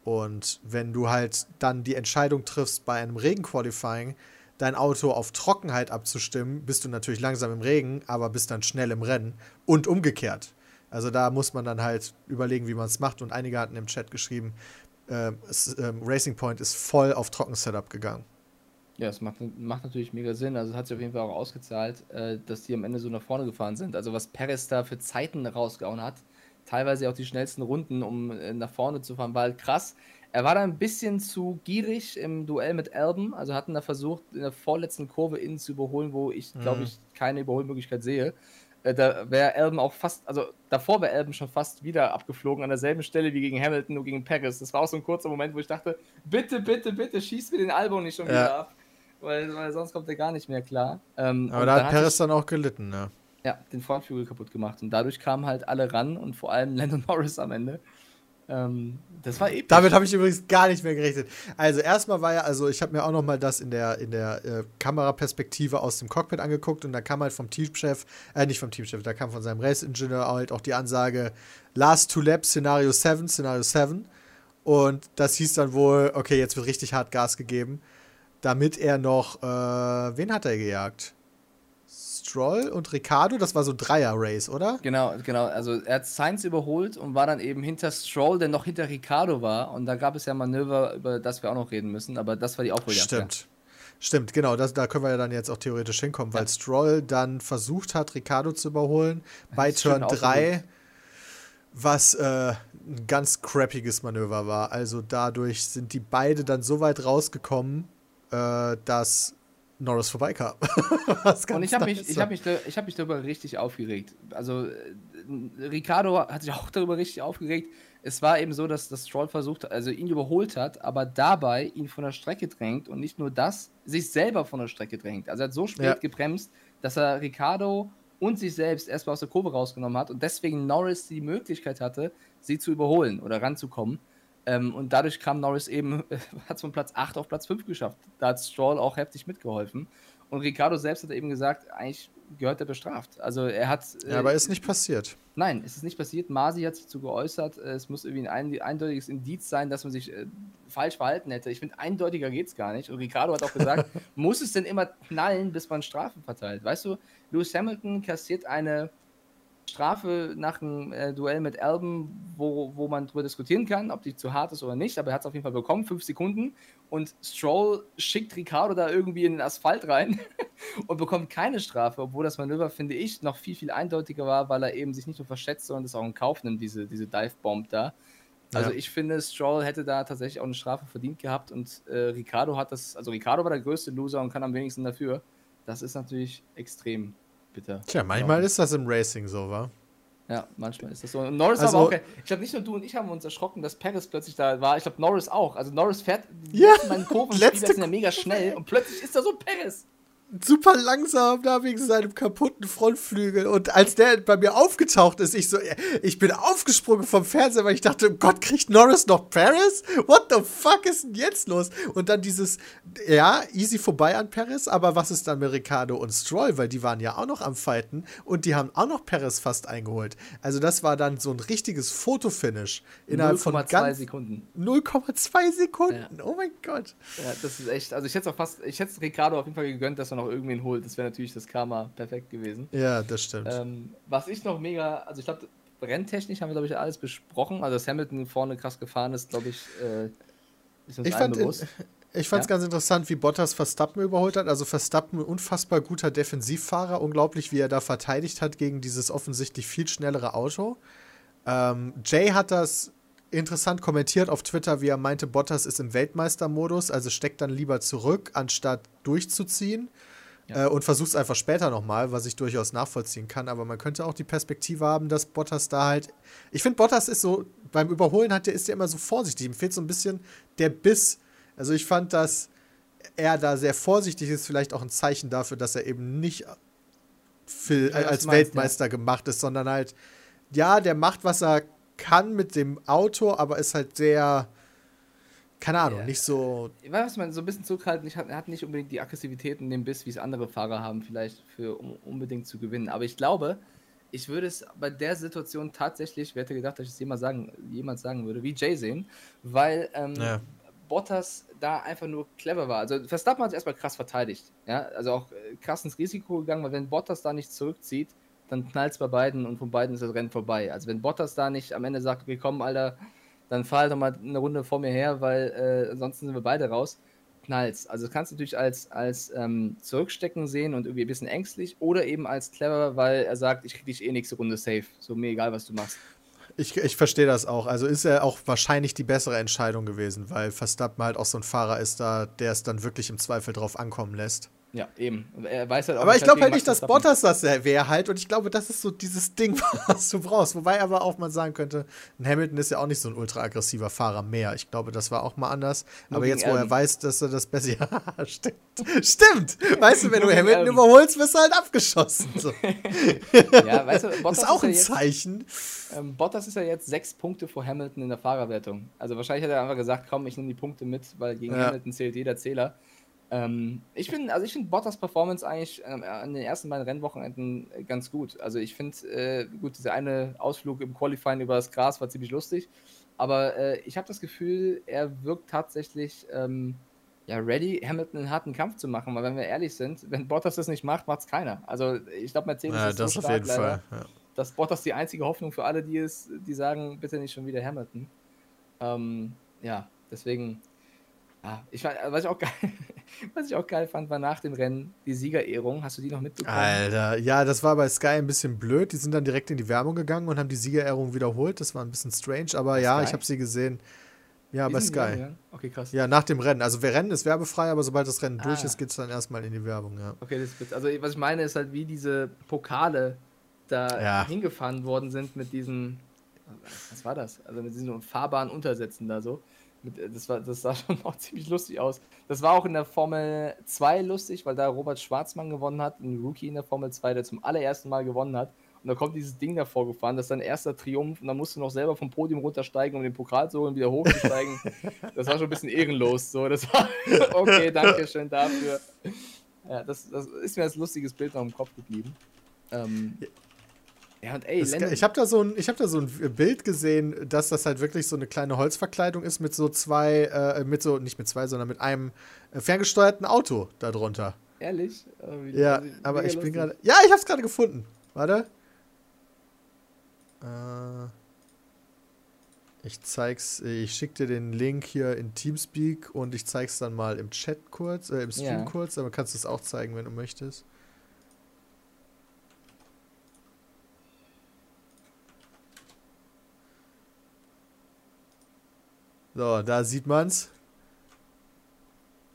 Und wenn du halt dann die Entscheidung triffst, bei einem Regenqualifying dein Auto auf Trockenheit abzustimmen, bist du natürlich langsam im Regen, aber bist dann schnell im Rennen und umgekehrt. Also da muss man dann halt überlegen, wie man es macht. Und einige hatten im Chat geschrieben, äh, Racing Point ist voll auf Trockensetup gegangen. Ja, das macht, macht natürlich mega Sinn. Also hat sich auf jeden Fall auch ausgezahlt, äh, dass die am Ende so nach vorne gefahren sind. Also was Perez da für Zeiten rausgehauen hat, teilweise auch die schnellsten Runden, um äh, nach vorne zu fahren, war halt krass. Er war da ein bisschen zu gierig im Duell mit Alben, also hatten da versucht, in der vorletzten Kurve innen zu überholen, wo ich, glaube mhm. ich, keine Überholmöglichkeit sehe. Äh, da wäre Alben auch fast, also davor wäre Alben schon fast wieder abgeflogen, an derselben Stelle wie gegen Hamilton, nur gegen Paris. Das war auch so ein kurzer Moment, wo ich dachte, bitte, bitte, bitte, schieß mir den Album nicht schon ja. wieder ab, weil, weil sonst kommt er gar nicht mehr klar. Ähm, Aber da hat Paris dann auch gelitten, ne? Ja, den Frontflügel kaputt gemacht. Und dadurch kamen halt alle ran und vor allem Landon Norris am Ende. Ähm, das war episch. Damit habe ich übrigens gar nicht mehr gerechnet. Also erstmal war ja, also ich habe mir auch noch mal das in der, in der äh, Kameraperspektive aus dem Cockpit angeguckt und da kam halt vom Teamchef, äh, nicht vom Teamchef, da kam von seinem Race-Ingenieur halt auch die Ansage Last to Lap, Szenario 7, Szenario 7. Und das hieß dann wohl, okay, jetzt wird richtig hart Gas gegeben, damit er noch, äh, wen hat er gejagt? Stroll und Ricardo, das war so ein Dreier-Race, oder? Genau, genau. Also er hat Sainz überholt und war dann eben hinter Stroll, der noch hinter Ricardo war. Und da gab es ja Manöver, über das wir auch noch reden müssen, aber das war die Aufholjagd. Stimmt. Stimmt, genau, das, da können wir ja dann jetzt auch theoretisch hinkommen, weil ja. Stroll dann versucht hat, Ricardo zu überholen bei Turn 3, was äh, ein ganz crappiges Manöver war. Also dadurch sind die beide dann so weit rausgekommen, äh, dass Norris vorbeikam. und ich habe mich, ich hab mich, hab mich darüber richtig aufgeregt. Also, äh, Ricardo hat sich auch darüber richtig aufgeregt. Es war eben so, dass das Stroll versucht, also ihn überholt hat, aber dabei ihn von der Strecke drängt und nicht nur das, sich selber von der Strecke drängt. Also er hat so spät ja. gebremst, dass er Ricardo und sich selbst erstmal aus der Kurve rausgenommen hat und deswegen Norris die Möglichkeit hatte, sie zu überholen oder ranzukommen. Ähm, und dadurch kam Norris eben, äh, hat es von Platz 8 auf Platz 5 geschafft. Da hat Stroll auch heftig mitgeholfen. Und Ricardo selbst hat eben gesagt, eigentlich gehört er bestraft. Also er hat. Äh, ja, aber ist nicht passiert. Nein, es ist nicht passiert. Masi hat sich dazu geäußert, äh, es muss irgendwie ein eindeutiges Indiz sein, dass man sich äh, falsch verhalten hätte. Ich finde, eindeutiger geht es gar nicht. Und Ricardo hat auch gesagt, muss es denn immer knallen, bis man Strafen verteilt? Weißt du, Lewis Hamilton kassiert eine Strafe nach einem äh, Duell mit Alben, wo, wo man darüber diskutieren kann, ob die zu hart ist oder nicht, aber er hat es auf jeden Fall bekommen, fünf Sekunden. Und Stroll schickt Ricardo da irgendwie in den Asphalt rein und bekommt keine Strafe, obwohl das Manöver, finde ich, noch viel, viel eindeutiger war, weil er eben sich nicht nur verschätzt, sondern das auch in Kauf nimmt, diese, diese Dive-Bomb da. Also ja. ich finde, Stroll hätte da tatsächlich auch eine Strafe verdient gehabt und äh, Ricardo hat das, also Ricardo war der größte Loser und kann am wenigsten dafür. Das ist natürlich extrem bitter. Tja, manchmal ja. ist das im Racing so, wa? Ja, manchmal ist das so. Und Norris also, aber auch. Ich glaube, nicht nur du und ich haben uns erschrocken, dass Paris plötzlich da war. Ich glaube, Norris auch. Also Norris fährt ja, meinen Kurven, sind ja mega schnell und plötzlich ist da so Paris super langsam da wegen seinem kaputten Frontflügel. Und als der bei mir aufgetaucht ist, ich so, ich bin aufgesprungen vom Fernseher, weil ich dachte, oh Gott, kriegt Norris noch Paris? What the fuck ist denn jetzt los? Und dann dieses, ja, easy vorbei an Paris, aber was ist dann mit Ricardo und Stroll? Weil die waren ja auch noch am Fighten und die haben auch noch Paris fast eingeholt. Also das war dann so ein richtiges Fotofinish innerhalb von ganz Sekunden. 0,2 Sekunden. Ja. Oh mein Gott. Ja, das ist echt, also ich hätte es auch fast, ich hätte Ricardo auf jeden Fall gegönnt, dass er noch noch irgendwen holt. Das wäre natürlich das Karma perfekt gewesen. Ja, das stimmt. Ähm, was ich noch mega, also ich glaube, renntechnisch haben wir, glaube ich, alles besprochen. Also, dass Hamilton vorne krass gefahren ist, glaube ich, äh, ist uns ich fand, bewusst. Ich fand es ja? ganz interessant, wie Bottas Verstappen überholt hat. Also Verstappen, unfassbar guter Defensivfahrer. Unglaublich, wie er da verteidigt hat gegen dieses offensichtlich viel schnellere Auto. Ähm, Jay hat das interessant kommentiert auf Twitter, wie er meinte, Bottas ist im Weltmeistermodus, also steckt dann lieber zurück, anstatt durchzuziehen ja. äh, und versucht es einfach später nochmal, was ich durchaus nachvollziehen kann. Aber man könnte auch die Perspektive haben, dass Bottas da halt. Ich finde, Bottas ist so, beim Überholen hat der, ist der immer so vorsichtig. Ihm fehlt so ein bisschen der Biss. Also ich fand, dass er da sehr vorsichtig ist, vielleicht auch ein Zeichen dafür, dass er eben nicht für, ja, als Weltmeister ja. gemacht ist, sondern halt, ja, der macht, was er kann mit dem Auto, aber ist halt sehr keine Ahnung, ja. nicht so. Ich weiß, was man so ein bisschen zurückhalten. Ich hat, hat nicht unbedingt die Aggressivität und den Biss, wie es andere Fahrer haben, vielleicht für um unbedingt zu gewinnen. Aber ich glaube, ich würde es bei der Situation tatsächlich, wer hätte gedacht, dass ich es jemals sagen, jemals sagen würde, wie Jay sehen, weil ähm, ja. Bottas da einfach nur clever war. Also Verstappen hat es erstmal krass verteidigt. Ja, also auch äh, krass ins Risiko gegangen, weil wenn Bottas da nicht zurückzieht, dann knallt es bei beiden und von beiden ist das Rennen vorbei. Also wenn Bottas da nicht am Ende sagt, okay, komm, Alter, dann fahr halt doch mal eine Runde vor mir her, weil äh, ansonsten sind wir beide raus. Knallst. Also das kannst du natürlich als, als ähm, Zurückstecken sehen und irgendwie ein bisschen ängstlich oder eben als clever, weil er sagt, ich krieg dich eh nächste Runde safe. So mir egal, was du machst. Ich, ich verstehe das auch. Also ist er auch wahrscheinlich die bessere Entscheidung gewesen, weil Verstappen halt auch so ein Fahrer ist, da, der es dann wirklich im Zweifel drauf ankommen lässt. Ja, eben. Er weiß halt auch, aber ich glaube halt nicht, dass Bottas das wäre halt. Und ich glaube, das ist so dieses Ding, was du brauchst. Wobei aber auch man sagen könnte, ein Hamilton ist ja auch nicht so ein ultra aggressiver Fahrer mehr. Ich glaube, das war auch mal anders. Nur aber jetzt, wo er weiß, dass er das besser. Ja, stimmt. Stimmt. Weißt du, wenn du Hamilton überholst, wirst du halt abgeschossen. So. ja, weißt du, Bottas ist auch ein ist ja Zeichen. ähm, Bottas ist ja jetzt sechs Punkte vor Hamilton in der Fahrerwertung. Also wahrscheinlich hat er einfach gesagt, komm, ich nehme die Punkte mit, weil gegen ja. Hamilton zählt jeder Zähler. Ähm, ich bin, also ich finde Bottas Performance eigentlich ähm, an den ersten beiden Rennwochenenden äh, ganz gut. Also ich finde, äh, gut, dieser eine Ausflug im Qualifying über das Gras war ziemlich lustig, aber äh, ich habe das Gefühl, er wirkt tatsächlich ähm, ja, ready, Hamilton einen harten Kampf zu machen, weil wenn wir ehrlich sind, wenn Bottas das nicht macht, macht es keiner. Also ich glaube, Mercedes ja, ist das so stark, auf jeden leider, Fall. Ja. dass Bottas die einzige Hoffnung für alle, die es, die sagen, bitte nicht schon wieder Hamilton. Ähm, ja, deswegen ja, ich, was, ich auch geil, was ich auch geil fand, war nach dem Rennen die Siegerehrung. Hast du die noch mitbekommen? Alter, ja, das war bei Sky ein bisschen blöd. Die sind dann direkt in die Werbung gegangen und haben die Siegerehrung wiederholt. Das war ein bisschen strange, aber ja, Sky? ich habe sie gesehen. Ja, bei Sky. Ja? Okay, krass. Ja, nach dem Rennen. Also wir Rennen ist werbefrei, aber sobald das Rennen ah. durch ist, geht es dann erstmal in die Werbung, ja. Okay, das wird. Also was ich meine, ist halt, wie diese Pokale da ja. hingefahren worden sind mit diesen. Was war das? Also mit diesen fahrbaren Untersätzen da so. Das, war, das sah schon auch ziemlich lustig aus. Das war auch in der Formel 2 lustig, weil da Robert Schwarzmann gewonnen hat, ein Rookie in der Formel 2, der zum allerersten Mal gewonnen hat. Und da kommt dieses Ding davor gefahren, das ist sein erster Triumph und dann musst du noch selber vom Podium runtersteigen, um den Pokal zu holen, wieder hochzusteigen. das war schon ein bisschen ehrenlos. So, das war okay, danke schön dafür. Ja, das, das ist mir als lustiges Bild noch im Kopf geblieben. Ähm, ja, und ey, das, ich habe da, so ein, hab da so ein Bild gesehen, dass das halt wirklich so eine kleine Holzverkleidung ist mit so zwei, äh, mit so, nicht mit zwei, sondern mit einem äh, ferngesteuerten Auto darunter. Ehrlich? Oh, ja, aber ich bin gerade. Ja, ich hab's gerade gefunden. Warte. Äh, ich zeig's, ich schick dir den Link hier in Teamspeak und ich zeig's dann mal im Chat kurz, äh, im Stream ja. kurz, aber kannst du es auch zeigen, wenn du möchtest. So, da sieht man's.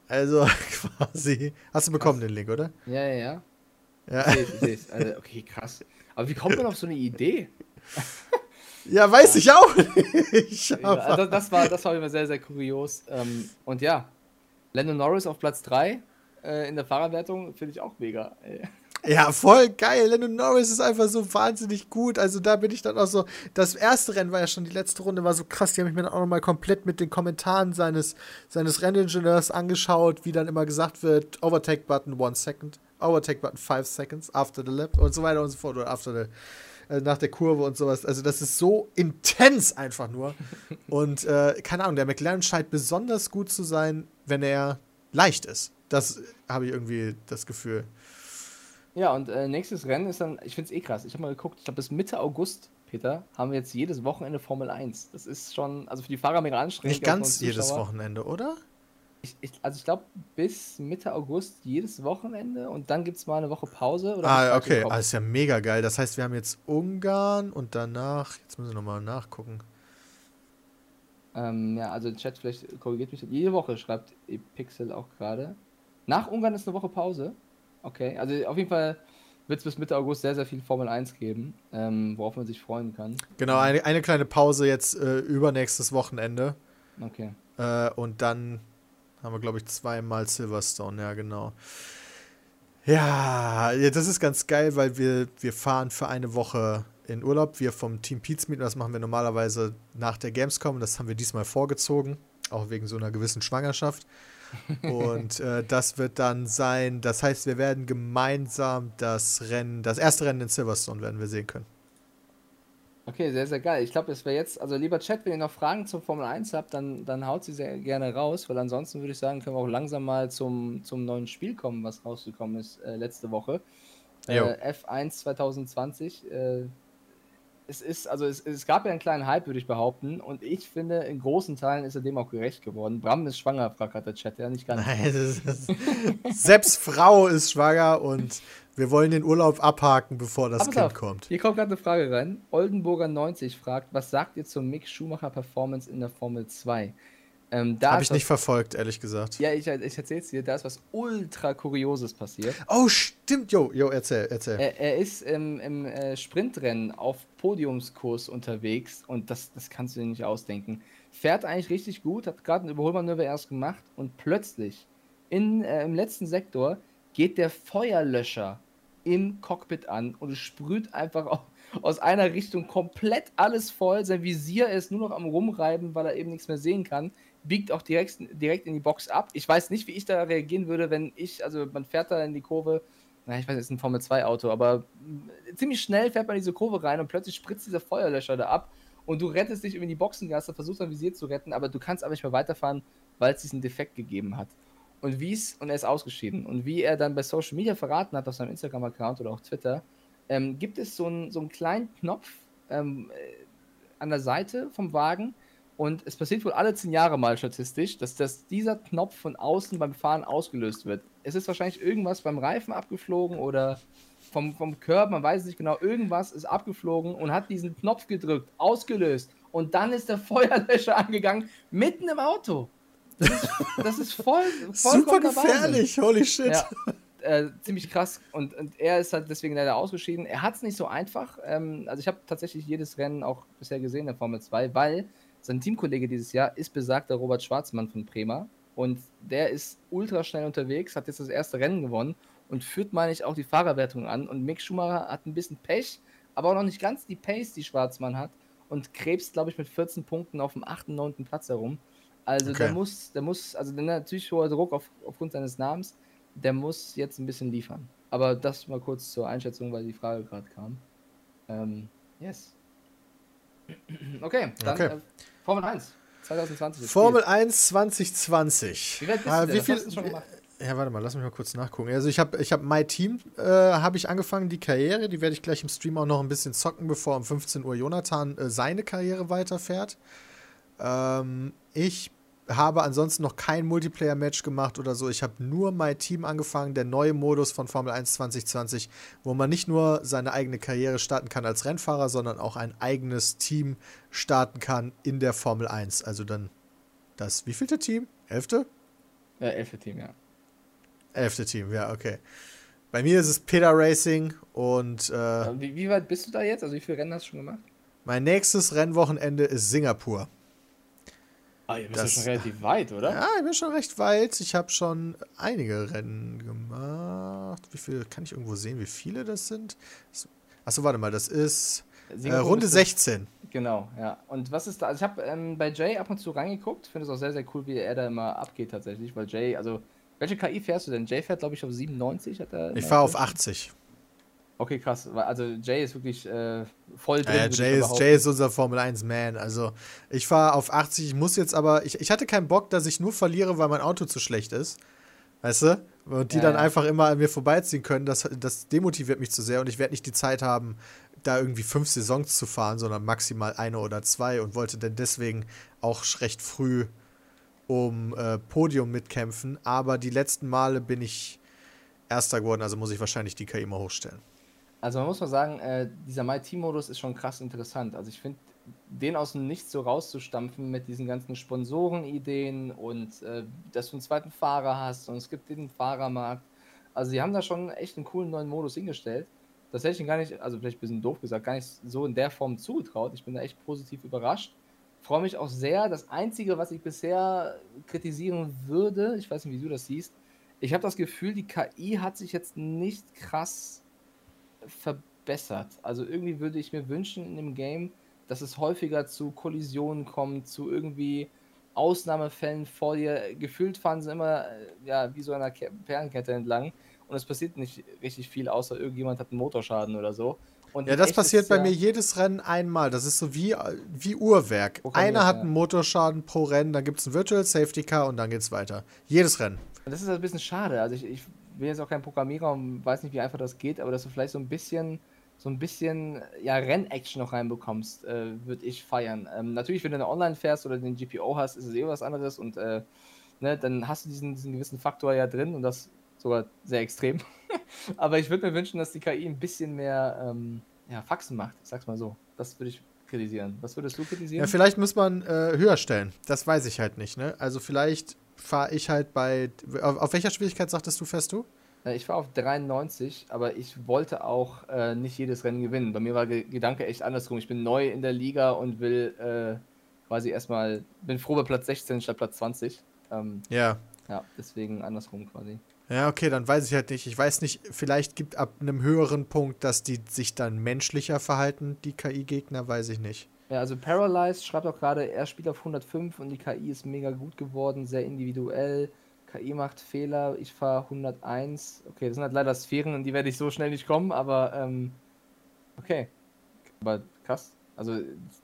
Also quasi. Hast du bekommen krass. den Link, oder? Ja, ja, ja. ja. Ich seh's, Also, okay, krass. Aber wie kommt man auf so eine Idee? Ja, weiß ich auch nicht. Ja, also das, war, das war immer sehr, sehr kurios. Ähm, und ja, Lando Norris auf Platz 3 äh, in der Fahrerwertung finde ich auch mega. Ja, voll geil. Lando Norris ist einfach so wahnsinnig gut. Also da bin ich dann auch so. Das erste Rennen war ja schon, die letzte Runde war so krass. Die habe ich mir dann auch nochmal komplett mit den Kommentaren seines, seines Renningenieurs angeschaut, wie dann immer gesagt wird: Overtake Button one second, Overtake Button five seconds after the lap und so weiter und so fort. Oder after the äh, nach der Kurve und sowas. Also das ist so intens einfach nur. Und äh, keine Ahnung, der McLaren scheint besonders gut zu sein, wenn er leicht ist. Das habe ich irgendwie das Gefühl. Ja, und äh, nächstes Rennen ist dann, ich finde es eh krass. Ich habe mal geguckt, ich glaube bis Mitte August, Peter, haben wir jetzt jedes Wochenende Formel 1. Das ist schon, also für die Fahrer mega anstrengend. Nicht ganz jedes Wochenende, oder? Ich, ich, also ich glaube bis Mitte August jedes Wochenende und dann gibt es mal eine Woche Pause. ah, okay, das ah, ist ja mega geil. Das heißt, wir haben jetzt Ungarn und danach, jetzt müssen wir nochmal nachgucken. Ähm, ja, also Chat, vielleicht korrigiert mich. Jede Woche schreibt Pixel auch gerade. Nach Ungarn ist eine Woche Pause. Okay, also auf jeden Fall wird es bis Mitte August sehr, sehr viel Formel 1 geben, ähm, worauf man sich freuen kann. Genau, eine, eine kleine Pause jetzt äh, übernächstes Wochenende. Okay. Äh, und dann haben wir, glaube ich, zweimal Silverstone, ja, genau. Ja, das ist ganz geil, weil wir, wir fahren für eine Woche in Urlaub. Wir vom Team Pizmeet, das machen wir normalerweise nach der Gamescom. Das haben wir diesmal vorgezogen, auch wegen so einer gewissen Schwangerschaft. Und äh, das wird dann sein, das heißt, wir werden gemeinsam das Rennen, das erste Rennen in Silverstone werden wir sehen können. Okay, sehr, sehr geil. Ich glaube, es wäre jetzt, also lieber Chat, wenn ihr noch Fragen zum Formel 1 habt, dann, dann haut sie sehr gerne raus, weil ansonsten würde ich sagen, können wir auch langsam mal zum, zum neuen Spiel kommen, was rausgekommen ist äh, letzte Woche. Äh, F1 2020. Es ist, also es, es gab ja einen kleinen Hype, würde ich behaupten, und ich finde, in großen Teilen ist er dem auch gerecht geworden. Bram ist schwanger, fragt der Chat, ja, nicht ganz. Nein, ist, selbst Frau ist schwanger und wir wollen den Urlaub abhaken, bevor das Kind auf, kommt. Hier kommt gerade eine Frage rein. Oldenburger 90 fragt, was sagt ihr zur Mick Schumacher Performance in der Formel 2? Ähm, Habe ich was, nicht verfolgt, ehrlich gesagt. Ja, ich, ich erzähl's dir, da ist was ultra Kurioses passiert. Oh, stimmt, jo, jo, erzähl, erzähl. Er, er ist im, im äh, Sprintrennen auf Podiumskurs unterwegs und das, das kannst du dir nicht ausdenken. Fährt eigentlich richtig gut, hat gerade ein Überholmanöver erst gemacht und plötzlich in, äh, im letzten Sektor geht der Feuerlöscher im Cockpit an und sprüht einfach aus einer Richtung komplett alles voll. Sein Visier ist nur noch am Rumreiben, weil er eben nichts mehr sehen kann. Biegt auch direkt, direkt in die Box ab. Ich weiß nicht, wie ich da reagieren würde, wenn ich, also man fährt da in die Kurve, na, ich weiß, es ist ein Formel-2-Auto, aber ziemlich schnell fährt man diese Kurve rein und plötzlich spritzt dieser Feuerlöscher da ab und du rettest dich über die Boxengasse, versuchst dein Visier zu retten, aber du kannst aber nicht mehr weiterfahren, weil es diesen Defekt gegeben hat. Und wie es, und er ist ausgeschieden, und wie er dann bei Social Media verraten hat, auf seinem Instagram-Account oder auch Twitter, ähm, gibt es so, ein, so einen kleinen Knopf ähm, äh, an der Seite vom Wagen, und es passiert wohl alle zehn Jahre mal statistisch, dass, dass dieser Knopf von außen beim Fahren ausgelöst wird. Es ist wahrscheinlich irgendwas beim Reifen abgeflogen oder vom, vom Körper, man weiß es nicht genau. Irgendwas ist abgeflogen und hat diesen Knopf gedrückt, ausgelöst. und dann ist der Feuerlöscher angegangen, mitten im Auto. Das ist, das ist voll, super gefährlich, holy shit. Ja, äh, ziemlich krass. Und, und, er ist halt deswegen leider ausgeschieden. Er hat es nicht so einfach. Ähm, also ich habe tatsächlich jedes Rennen auch bisher gesehen in der Formel 2, weil sein Teamkollege dieses Jahr ist besagter Robert Schwarzmann von Prema. Und der ist ultra schnell unterwegs, hat jetzt das erste Rennen gewonnen und führt, meine ich, auch die Fahrerwertung an. Und Mick Schumacher hat ein bisschen Pech, aber auch noch nicht ganz die Pace, die Schwarzmann hat. Und krebst, glaube ich, mit 14 Punkten auf dem 8., 9. Platz herum. Also okay. der muss, der muss, also natürlich hoher Druck auf, aufgrund seines Namens, der muss jetzt ein bisschen liefern. Aber das mal kurz zur Einschätzung, weil die Frage gerade kam. Ähm, yes. Okay, dann okay. Äh, Formel 1 2020. Formel 1 2020. Wie weit bist ah, du denn? Wie viel, du schon gemacht? Ja, warte mal, lass mich mal kurz nachgucken. Also ich habe ich hab My Team, äh, habe ich angefangen, die Karriere, die werde ich gleich im Stream auch noch ein bisschen zocken, bevor um 15 Uhr Jonathan äh, seine Karriere weiterfährt. Ähm, ich habe ansonsten noch kein Multiplayer-Match gemacht oder so. Ich habe nur My Team angefangen, der neue Modus von Formel 1 2020, wo man nicht nur seine eigene Karriere starten kann als Rennfahrer, sondern auch ein eigenes Team starten kann in der Formel 1. Also dann das, wie vielte Team? Elfte? Ja, elfte Team, ja. Elfte Team, ja, okay. Bei mir ist es Peter Racing und. Äh, wie, wie weit bist du da jetzt? Also, wie viele Rennen hast du schon gemacht? Mein nächstes Rennwochenende ist Singapur. Ah, ihr bist das, ja schon relativ weit, oder? Ja, ich bin schon recht weit. Ich habe schon einige Rennen gemacht. Wie viele, kann ich irgendwo sehen, wie viele das sind? Achso, warte mal, das ist äh, Runde 16. Genau, ja. Und was ist da? Also ich habe ähm, bei Jay ab und zu reingeguckt. Finde es auch sehr, sehr cool, wie er da immer abgeht tatsächlich, weil Jay, also welche KI fährst du denn? Jay fährt, glaube ich, auf 97. Hat er ich fahre auf 80. Okay, krass. Also Jay ist wirklich äh, voll drin. Ja, Jay, ist, Jay ist unser Formel 1 Man. Also ich fahre auf 80. Ich muss jetzt aber. Ich, ich hatte keinen Bock, dass ich nur verliere, weil mein Auto zu schlecht ist. Weißt du? Und die ja, dann ja. einfach immer an mir vorbeiziehen können. Das, das demotiviert mich zu sehr und ich werde nicht die Zeit haben, da irgendwie fünf Saisons zu fahren, sondern maximal eine oder zwei und wollte dann deswegen auch recht früh um äh, Podium mitkämpfen. Aber die letzten Male bin ich Erster geworden, also muss ich wahrscheinlich die KI mal hochstellen. Also man muss mal sagen, äh, dieser My Team-Modus ist schon krass interessant. Also ich finde, den aus dem Nichts so rauszustampfen mit diesen ganzen Sponsorenideen und äh, dass du einen zweiten Fahrer hast und es gibt den Fahrermarkt. Also sie haben da schon echt einen coolen neuen Modus hingestellt. Das hätte ich ihnen gar nicht, also vielleicht ein bisschen doof gesagt, gar nicht so in der Form zugetraut. Ich bin da echt positiv überrascht. Freue mich auch sehr. Das Einzige, was ich bisher kritisieren würde, ich weiß nicht, wie du das siehst, ich habe das Gefühl, die KI hat sich jetzt nicht krass verbessert. Also irgendwie würde ich mir wünschen in dem Game, dass es häufiger zu Kollisionen kommt, zu irgendwie Ausnahmefällen vor dir. Gefühlt fahren sie immer äh, ja, wie so einer Perlenkette entlang und es passiert nicht richtig viel, außer irgendjemand hat einen Motorschaden oder so. Und ja, das passiert bei mir jedes Rennen einmal. Das ist so wie, wie Uhrwerk. Einer hat einen Motorschaden pro Rennen, dann gibt es ein Virtual Safety Car und dann geht es weiter. Jedes Rennen. Das ist ein bisschen schade. Also ich, ich bin jetzt auch kein Programmierer und weiß nicht, wie einfach das geht, aber dass du vielleicht so ein bisschen so ein bisschen ja, Rennaction noch reinbekommst, äh, würde ich feiern. Ähm, natürlich, wenn du Online fährst oder den GPO hast, ist es eh was anderes und äh, ne, dann hast du diesen, diesen gewissen Faktor ja drin und das sogar sehr extrem. Aber ich würde mir wünschen, dass die KI ein bisschen mehr ähm, ja, Faxen macht, ich sag's mal so. Das würde ich kritisieren. Was würdest du kritisieren? Ja, vielleicht muss man äh, höher stellen. Das weiß ich halt nicht. Ne? Also vielleicht fahre ich halt bei. Auf, auf, welcher Schwierigkeit sagtest du, fährst du? Äh, ich war auf 93, aber ich wollte auch äh, nicht jedes Rennen gewinnen. Bei mir war der Gedanke echt andersrum. Ich bin neu in der Liga und will äh, quasi erstmal, bin froh bei Platz 16 statt Platz 20. Ähm, ja. Ja, deswegen andersrum quasi. Ja, okay, dann weiß ich halt nicht. Ich weiß nicht, vielleicht gibt ab einem höheren Punkt, dass die sich dann menschlicher verhalten, die KI-Gegner, weiß ich nicht. Ja, also Paralyzed schreibt auch gerade, er spielt auf 105 und die KI ist mega gut geworden, sehr individuell. KI macht Fehler, ich fahre 101. Okay, das sind halt leider Sphären, in die werde ich so schnell nicht kommen, aber ähm, okay. Aber krass. Also,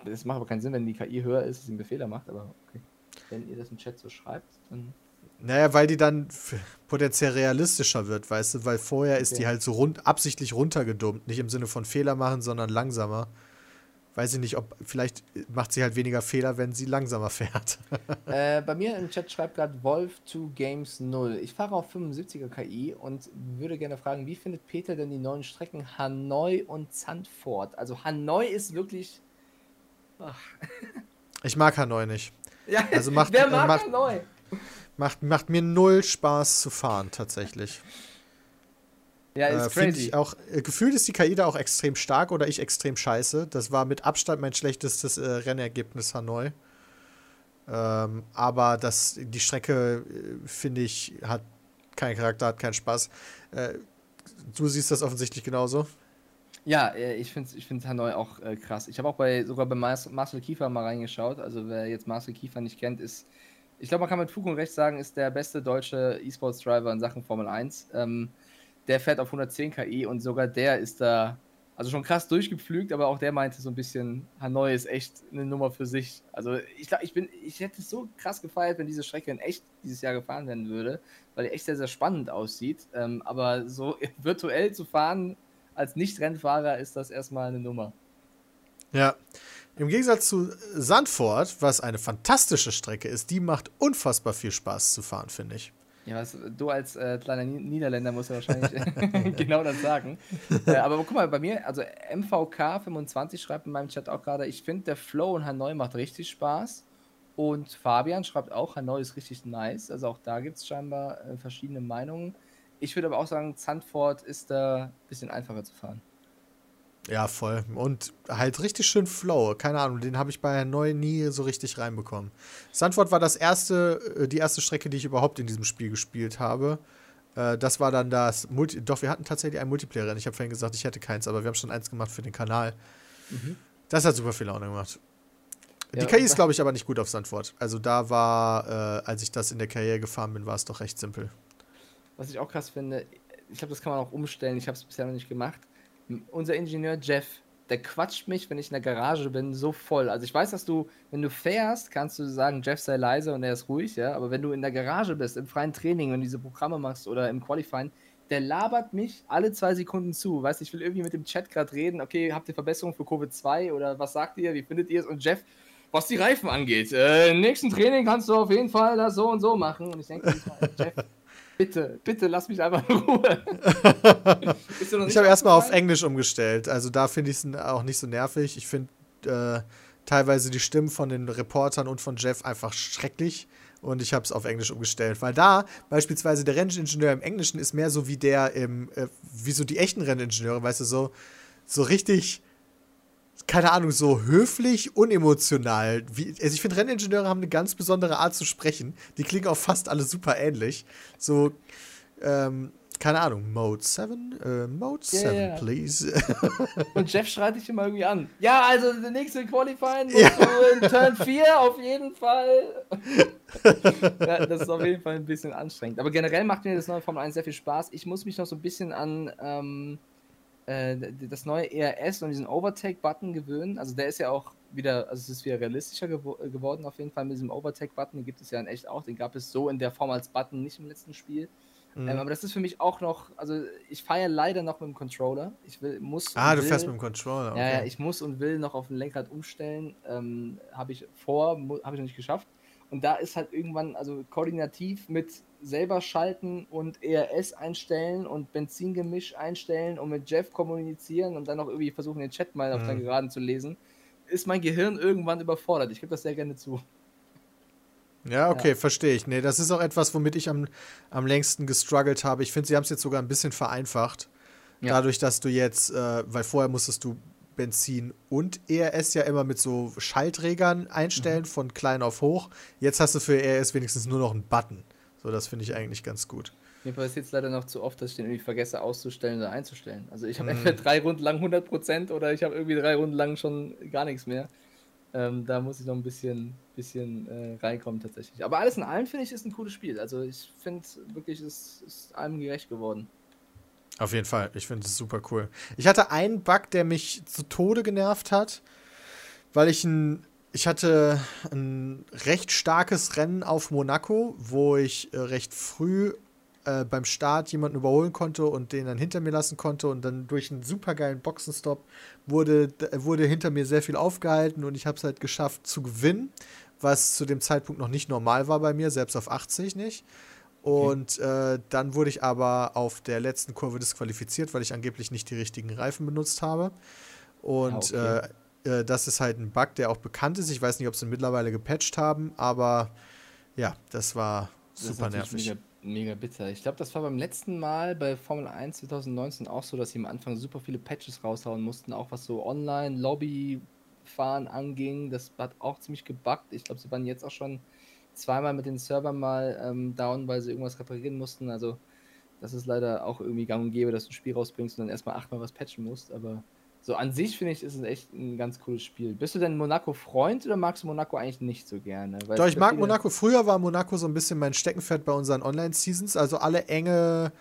es macht aber keinen Sinn, wenn die KI höher ist, dass sie einen Fehler macht, aber okay. Wenn ihr das im Chat so schreibt, dann naja, weil die dann potenziell realistischer wird, weißt du, weil vorher okay. ist die halt so rund, absichtlich runtergedummt. Nicht im Sinne von Fehler machen, sondern langsamer. Weiß ich nicht, ob vielleicht macht sie halt weniger Fehler, wenn sie langsamer fährt. äh, bei mir im Chat schreibt gerade Wolf2 Games 0. Ich fahre auf 75er KI und würde gerne fragen, wie findet Peter denn die neuen Strecken Hanoi und Zandvoort? Also Hanoi ist wirklich Ach. Ich mag Hanoi nicht. Ja, also macht, wer mag macht, Hanoi? Macht, macht mir null Spaß zu fahren, tatsächlich. Ja, ist äh, crazy. Ich auch, äh, gefühlt ist die KI da auch extrem stark oder ich extrem scheiße. Das war mit Abstand mein schlechtestes äh, Rennergebnis Hanoi. Ähm, aber das, die Strecke, äh, finde ich, hat keinen Charakter, hat keinen Spaß. Äh, du siehst das offensichtlich genauso. Ja, äh, ich finde ich find Hanoi auch äh, krass. Ich habe auch bei, sogar bei Marcel Kiefer mal reingeschaut. Also wer jetzt Marcel Kiefer nicht kennt, ist, ich glaube, man kann mit Fug und Recht sagen, ist der beste deutsche E-Sports-Driver in Sachen Formel 1. Ähm, der fährt auf 110 KI und sogar der ist da, also schon krass durchgepflügt, aber auch der meinte so ein bisschen, Hanoi ist echt eine Nummer für sich. Also ich glaube, ich bin, ich hätte es so krass gefeiert, wenn diese Strecke in echt dieses Jahr gefahren werden würde, weil die echt sehr, sehr spannend aussieht. Ähm, aber so virtuell zu fahren als Nicht-Rennfahrer ist das erstmal eine Nummer. Ja. Im Gegensatz zu Sandford, was eine fantastische Strecke ist, die macht unfassbar viel Spaß zu fahren, finde ich. Ja, was, du als äh, kleiner Niederländer musst ja wahrscheinlich genau das sagen. Äh, aber guck mal, bei mir, also MVK25 schreibt in meinem Chat auch gerade, ich finde, der Flow in Hanoi macht richtig Spaß. Und Fabian schreibt auch, Hanoi ist richtig nice. Also auch da gibt es scheinbar äh, verschiedene Meinungen. Ich würde aber auch sagen, Zandvoort ist da ein bisschen einfacher zu fahren. Ja, voll. Und halt richtig schön Flow. Keine Ahnung, den habe ich bei Neu nie so richtig reinbekommen. Sandford war das erste, äh, die erste Strecke, die ich überhaupt in diesem Spiel gespielt habe. Äh, das war dann das Multi Doch, wir hatten tatsächlich ein Multiplayer. Ich habe vorhin gesagt, ich hätte keins, aber wir haben schon eins gemacht für den Kanal. Mhm. Das hat super viel Laune gemacht. Die ja, KI ist, glaube ich, aber nicht gut auf Sandford. Also da war, äh, als ich das in der Karriere gefahren bin, war es doch recht simpel. Was ich auch krass finde, ich glaube, das kann man auch umstellen. Ich habe es bisher noch nicht gemacht unser Ingenieur Jeff, der quatscht mich, wenn ich in der Garage bin, so voll. Also ich weiß, dass du, wenn du fährst, kannst du sagen, Jeff sei leise und er ist ruhig, ja. Aber wenn du in der Garage bist, im freien Training, du diese Programme machst oder im Qualifying, der labert mich alle zwei Sekunden zu. Weißt ich will irgendwie mit dem Chat gerade reden, okay, habt ihr Verbesserungen für Covid-2 oder was sagt ihr, wie findet ihr es? Und Jeff, was die Reifen angeht, äh, im nächsten Training kannst du auf jeden Fall das so und so machen. Und ich denke, Jeff, Bitte, bitte lass mich einfach in Ruhe. ich habe erstmal auf Englisch umgestellt. Also da finde ich es auch nicht so nervig. Ich finde äh, teilweise die Stimmen von den Reportern und von Jeff einfach schrecklich. Und ich habe es auf Englisch umgestellt. Weil da beispielsweise der Renningenieur im Englischen ist mehr so wie der im, äh, wie so die echten Renningenieure, weißt du, so, so richtig keine Ahnung, so höflich, unemotional. Wie, also ich finde, Renningenieure haben eine ganz besondere Art zu sprechen. Die klingen auch fast alle super ähnlich. So, ähm, keine Ahnung, Mode 7? Äh, Mode 7, yeah, please. Und Jeff schreit dich immer irgendwie an. Ja, also der nächste Qualifying ja. in Turn 4 auf jeden Fall. ja, das ist auf jeden Fall ein bisschen anstrengend. Aber generell macht mir das neue Formel 1 sehr viel Spaß. Ich muss mich noch so ein bisschen an ähm, äh, das neue ERS und diesen Overtake-Button gewöhnen. Also der ist ja auch wieder, also es ist wieder realistischer gewo geworden auf jeden Fall mit diesem Overtake-Button. Den gibt es ja in echt auch. Den gab es so in der Form als Button nicht im letzten Spiel. Mhm. Ähm, aber das ist für mich auch noch, also ich feiere leider noch mit dem Controller. Ich will, muss. Ah, du will, fährst mit dem Controller. Okay. Ja, ich muss und will noch auf ein Lenkrad umstellen. Ähm, habe ich vor, habe ich noch nicht geschafft. Und da ist halt irgendwann, also koordinativ mit selber schalten und ERS einstellen und Benzingemisch einstellen und mit Jeff kommunizieren und dann noch irgendwie versuchen, den Chat mal mhm. auf der Geraden zu lesen, ist mein Gehirn irgendwann überfordert. Ich gebe das sehr gerne zu. Ja, okay, ja. verstehe ich. Nee, das ist auch etwas, womit ich am, am längsten gestruggelt habe. Ich finde, sie haben es jetzt sogar ein bisschen vereinfacht. Ja. Dadurch, dass du jetzt, äh, weil vorher musstest du Benzin und ERS ja immer mit so Schaltregern einstellen, mhm. von klein auf hoch. Jetzt hast du für ERS wenigstens nur noch einen Button. So, das finde ich eigentlich ganz gut. Mir passiert es leider noch zu oft, dass ich den irgendwie vergesse auszustellen oder einzustellen. Also ich habe mhm. entweder drei Runden lang 100% oder ich habe irgendwie drei Runden lang schon gar nichts mehr. Ähm, da muss ich noch ein bisschen, bisschen äh, reinkommen tatsächlich. Aber alles in allem finde ich, ist ein cooles Spiel. Also ich finde wirklich, es ist allem gerecht geworden. Auf jeden Fall. Ich finde es super cool. Ich hatte einen Bug, der mich zu Tode genervt hat, weil ich ein ich hatte ein recht starkes Rennen auf Monaco, wo ich äh, recht früh äh, beim Start jemanden überholen konnte und den dann hinter mir lassen konnte und dann durch einen supergeilen Boxenstopp wurde, wurde hinter mir sehr viel aufgehalten und ich habe es halt geschafft zu gewinnen, was zu dem Zeitpunkt noch nicht normal war bei mir, selbst auf 80 nicht. Und okay. äh, dann wurde ich aber auf der letzten Kurve disqualifiziert, weil ich angeblich nicht die richtigen Reifen benutzt habe. Und ah, okay. äh, Äh, das ist halt ein Bug, der auch bekannt ist. Ich weiß nicht, ob sie ihn mittlerweile gepatcht haben, aber ja, das war super das nervig. Mega, mega bitter. Ich glaube, das war beim letzten Mal bei Formel 1 2019 auch so, dass sie am Anfang super viele Patches raushauen mussten, auch was so Online-Lobby-Fahren anging. Das hat auch ziemlich gebuggt. Ich glaube, sie waren jetzt auch schon zweimal mit den Servern mal ähm, down, weil sie irgendwas reparieren mussten. Also, das ist leider auch irgendwie gang und gäbe, dass du ein Spiel rausbringst und dann erstmal achtmal was patchen musst. Aber so an sich finde ich, ist es echt ein ganz cooles Spiel. Bist du denn Monaco-Freund oder magst du Monaco eigentlich nicht so gerne? Weil Doch, ich mag Monaco. Früher war Monaco so ein bisschen mein Steckenpferd bei unseren Online-Seasons. Also alle enge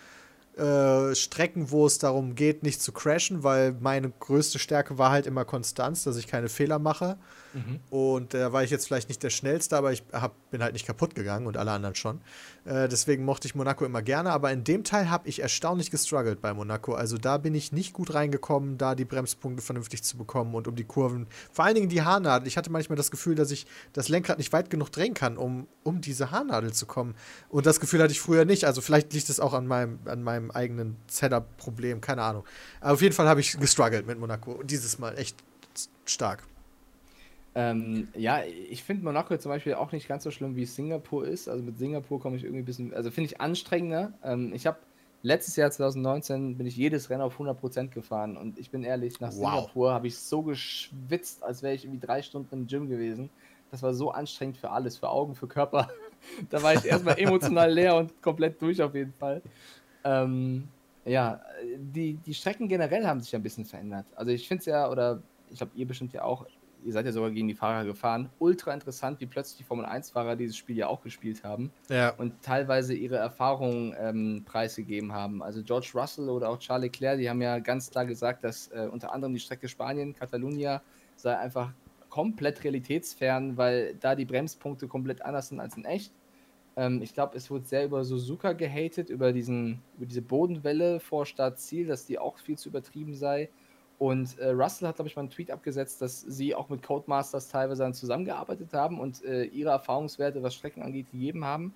äh, Strecken, wo es darum geht, nicht zu crashen, weil meine größte Stärke war halt immer Konstanz, dass ich keine Fehler mache. Mhm. Und da äh, war ich jetzt vielleicht nicht der Schnellste, aber ich hab, bin halt nicht kaputt gegangen und alle anderen schon. Äh, deswegen mochte ich Monaco immer gerne, aber in dem Teil habe ich erstaunlich gestruggelt bei Monaco. Also da bin ich nicht gut reingekommen, da die Bremspunkte vernünftig zu bekommen und um die Kurven. Vor allen Dingen die Haarnadel. Ich hatte manchmal das Gefühl, dass ich das Lenkrad nicht weit genug drehen kann, um, um diese Haarnadel zu kommen. Und das Gefühl hatte ich früher nicht. Also vielleicht liegt es auch an meinem, an meinem eigenen Setup-Problem, keine Ahnung. Aber auf jeden Fall habe ich gestruggelt mit Monaco. Und dieses Mal echt stark. Ähm, ja, ich finde Monaco zum Beispiel auch nicht ganz so schlimm, wie Singapur ist. Also mit Singapur komme ich irgendwie ein bisschen, also finde ich anstrengender. Ähm, ich habe letztes Jahr 2019 bin ich jedes Rennen auf 100% gefahren und ich bin ehrlich, nach wow. Singapur habe ich so geschwitzt, als wäre ich irgendwie drei Stunden im Gym gewesen. Das war so anstrengend für alles, für Augen, für Körper. da war ich erstmal emotional leer und komplett durch auf jeden Fall. Ähm, ja, die, die Strecken generell haben sich ein bisschen verändert. Also ich finde es ja, oder ich glaube, ihr bestimmt ja auch, ihr seid ja sogar gegen die Fahrer gefahren. Ultra interessant, wie plötzlich die Formel 1-Fahrer dieses Spiel ja auch gespielt haben ja. und teilweise ihre Erfahrungen ähm, preisgegeben haben. Also George Russell oder auch Charles Leclerc, die haben ja ganz klar gesagt, dass äh, unter anderem die Strecke Spanien, Catalunya, sei einfach komplett realitätsfern, weil da die Bremspunkte komplett anders sind als in echt. Ähm, ich glaube, es wurde sehr über Suzuka gehatet, über, diesen, über diese Bodenwelle vor Start-Ziel, dass die auch viel zu übertrieben sei. Und äh, Russell hat, glaube ich, mal einen Tweet abgesetzt, dass sie auch mit Codemasters teilweise dann zusammengearbeitet haben und äh, ihre Erfahrungswerte, was Strecken angeht, gegeben haben.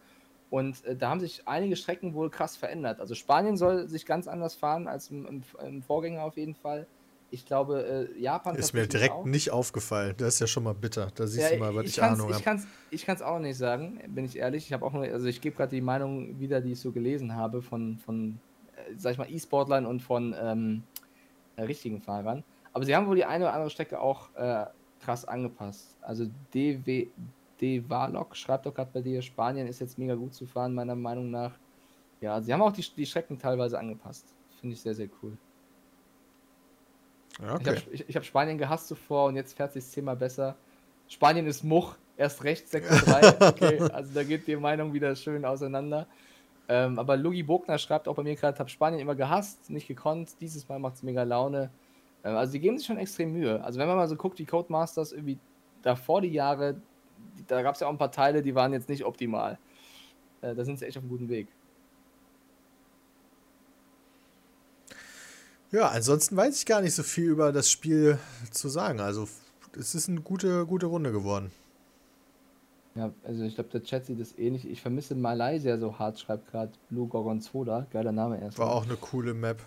Und äh, da haben sich einige Strecken wohl krass verändert. Also Spanien soll sich ganz anders fahren als im, im, im Vorgänger auf jeden Fall. Ich glaube, äh, Japan ist mir direkt auch. nicht aufgefallen. Das ist ja schon mal bitter. Da siehst ja, du mal, was ich, ich Ahnung habe. Ich kann es auch nicht sagen, bin ich ehrlich. Ich habe auch nur, also ich gebe gerade die Meinung wieder, die ich so gelesen habe von, von äh, sag ich mal, E-Sportlern und von ähm, äh, richtigen Fahrern. Aber sie haben wohl die eine oder andere Strecke auch äh, krass angepasst. Also DW, Devalok schreibt doch gerade bei dir, Spanien ist jetzt mega gut zu fahren, meiner Meinung nach. Ja, sie haben auch die, die Strecken teilweise angepasst. Finde ich sehr, sehr cool. Okay. Ich habe hab Spanien gehasst zuvor und jetzt fährt sich zehnmal besser. Spanien ist Much, erst recht Sektor 3. Okay, also da geht die Meinung wieder schön auseinander. Ähm, aber Lugi Bogner schreibt auch bei mir gerade, habe Spanien immer gehasst, nicht gekonnt. Dieses Mal macht es mega Laune. Ähm, also die geben sich schon extrem Mühe. Also wenn man mal so guckt, die Codemasters irgendwie davor die Jahre, da gab es ja auch ein paar Teile, die waren jetzt nicht optimal. Äh, da sind sie echt auf einem guten Weg. Ja, ansonsten weiß ich gar nicht so viel über das Spiel zu sagen. Also es ist eine gute, gute Runde geworden. Ja, also ich glaube, der Chat sieht das ähnlich. Ich vermisse Malaysia so hart, schreibt gerade Blue Gorgonzola. Geiler Name erstmal. War auch eine coole Map.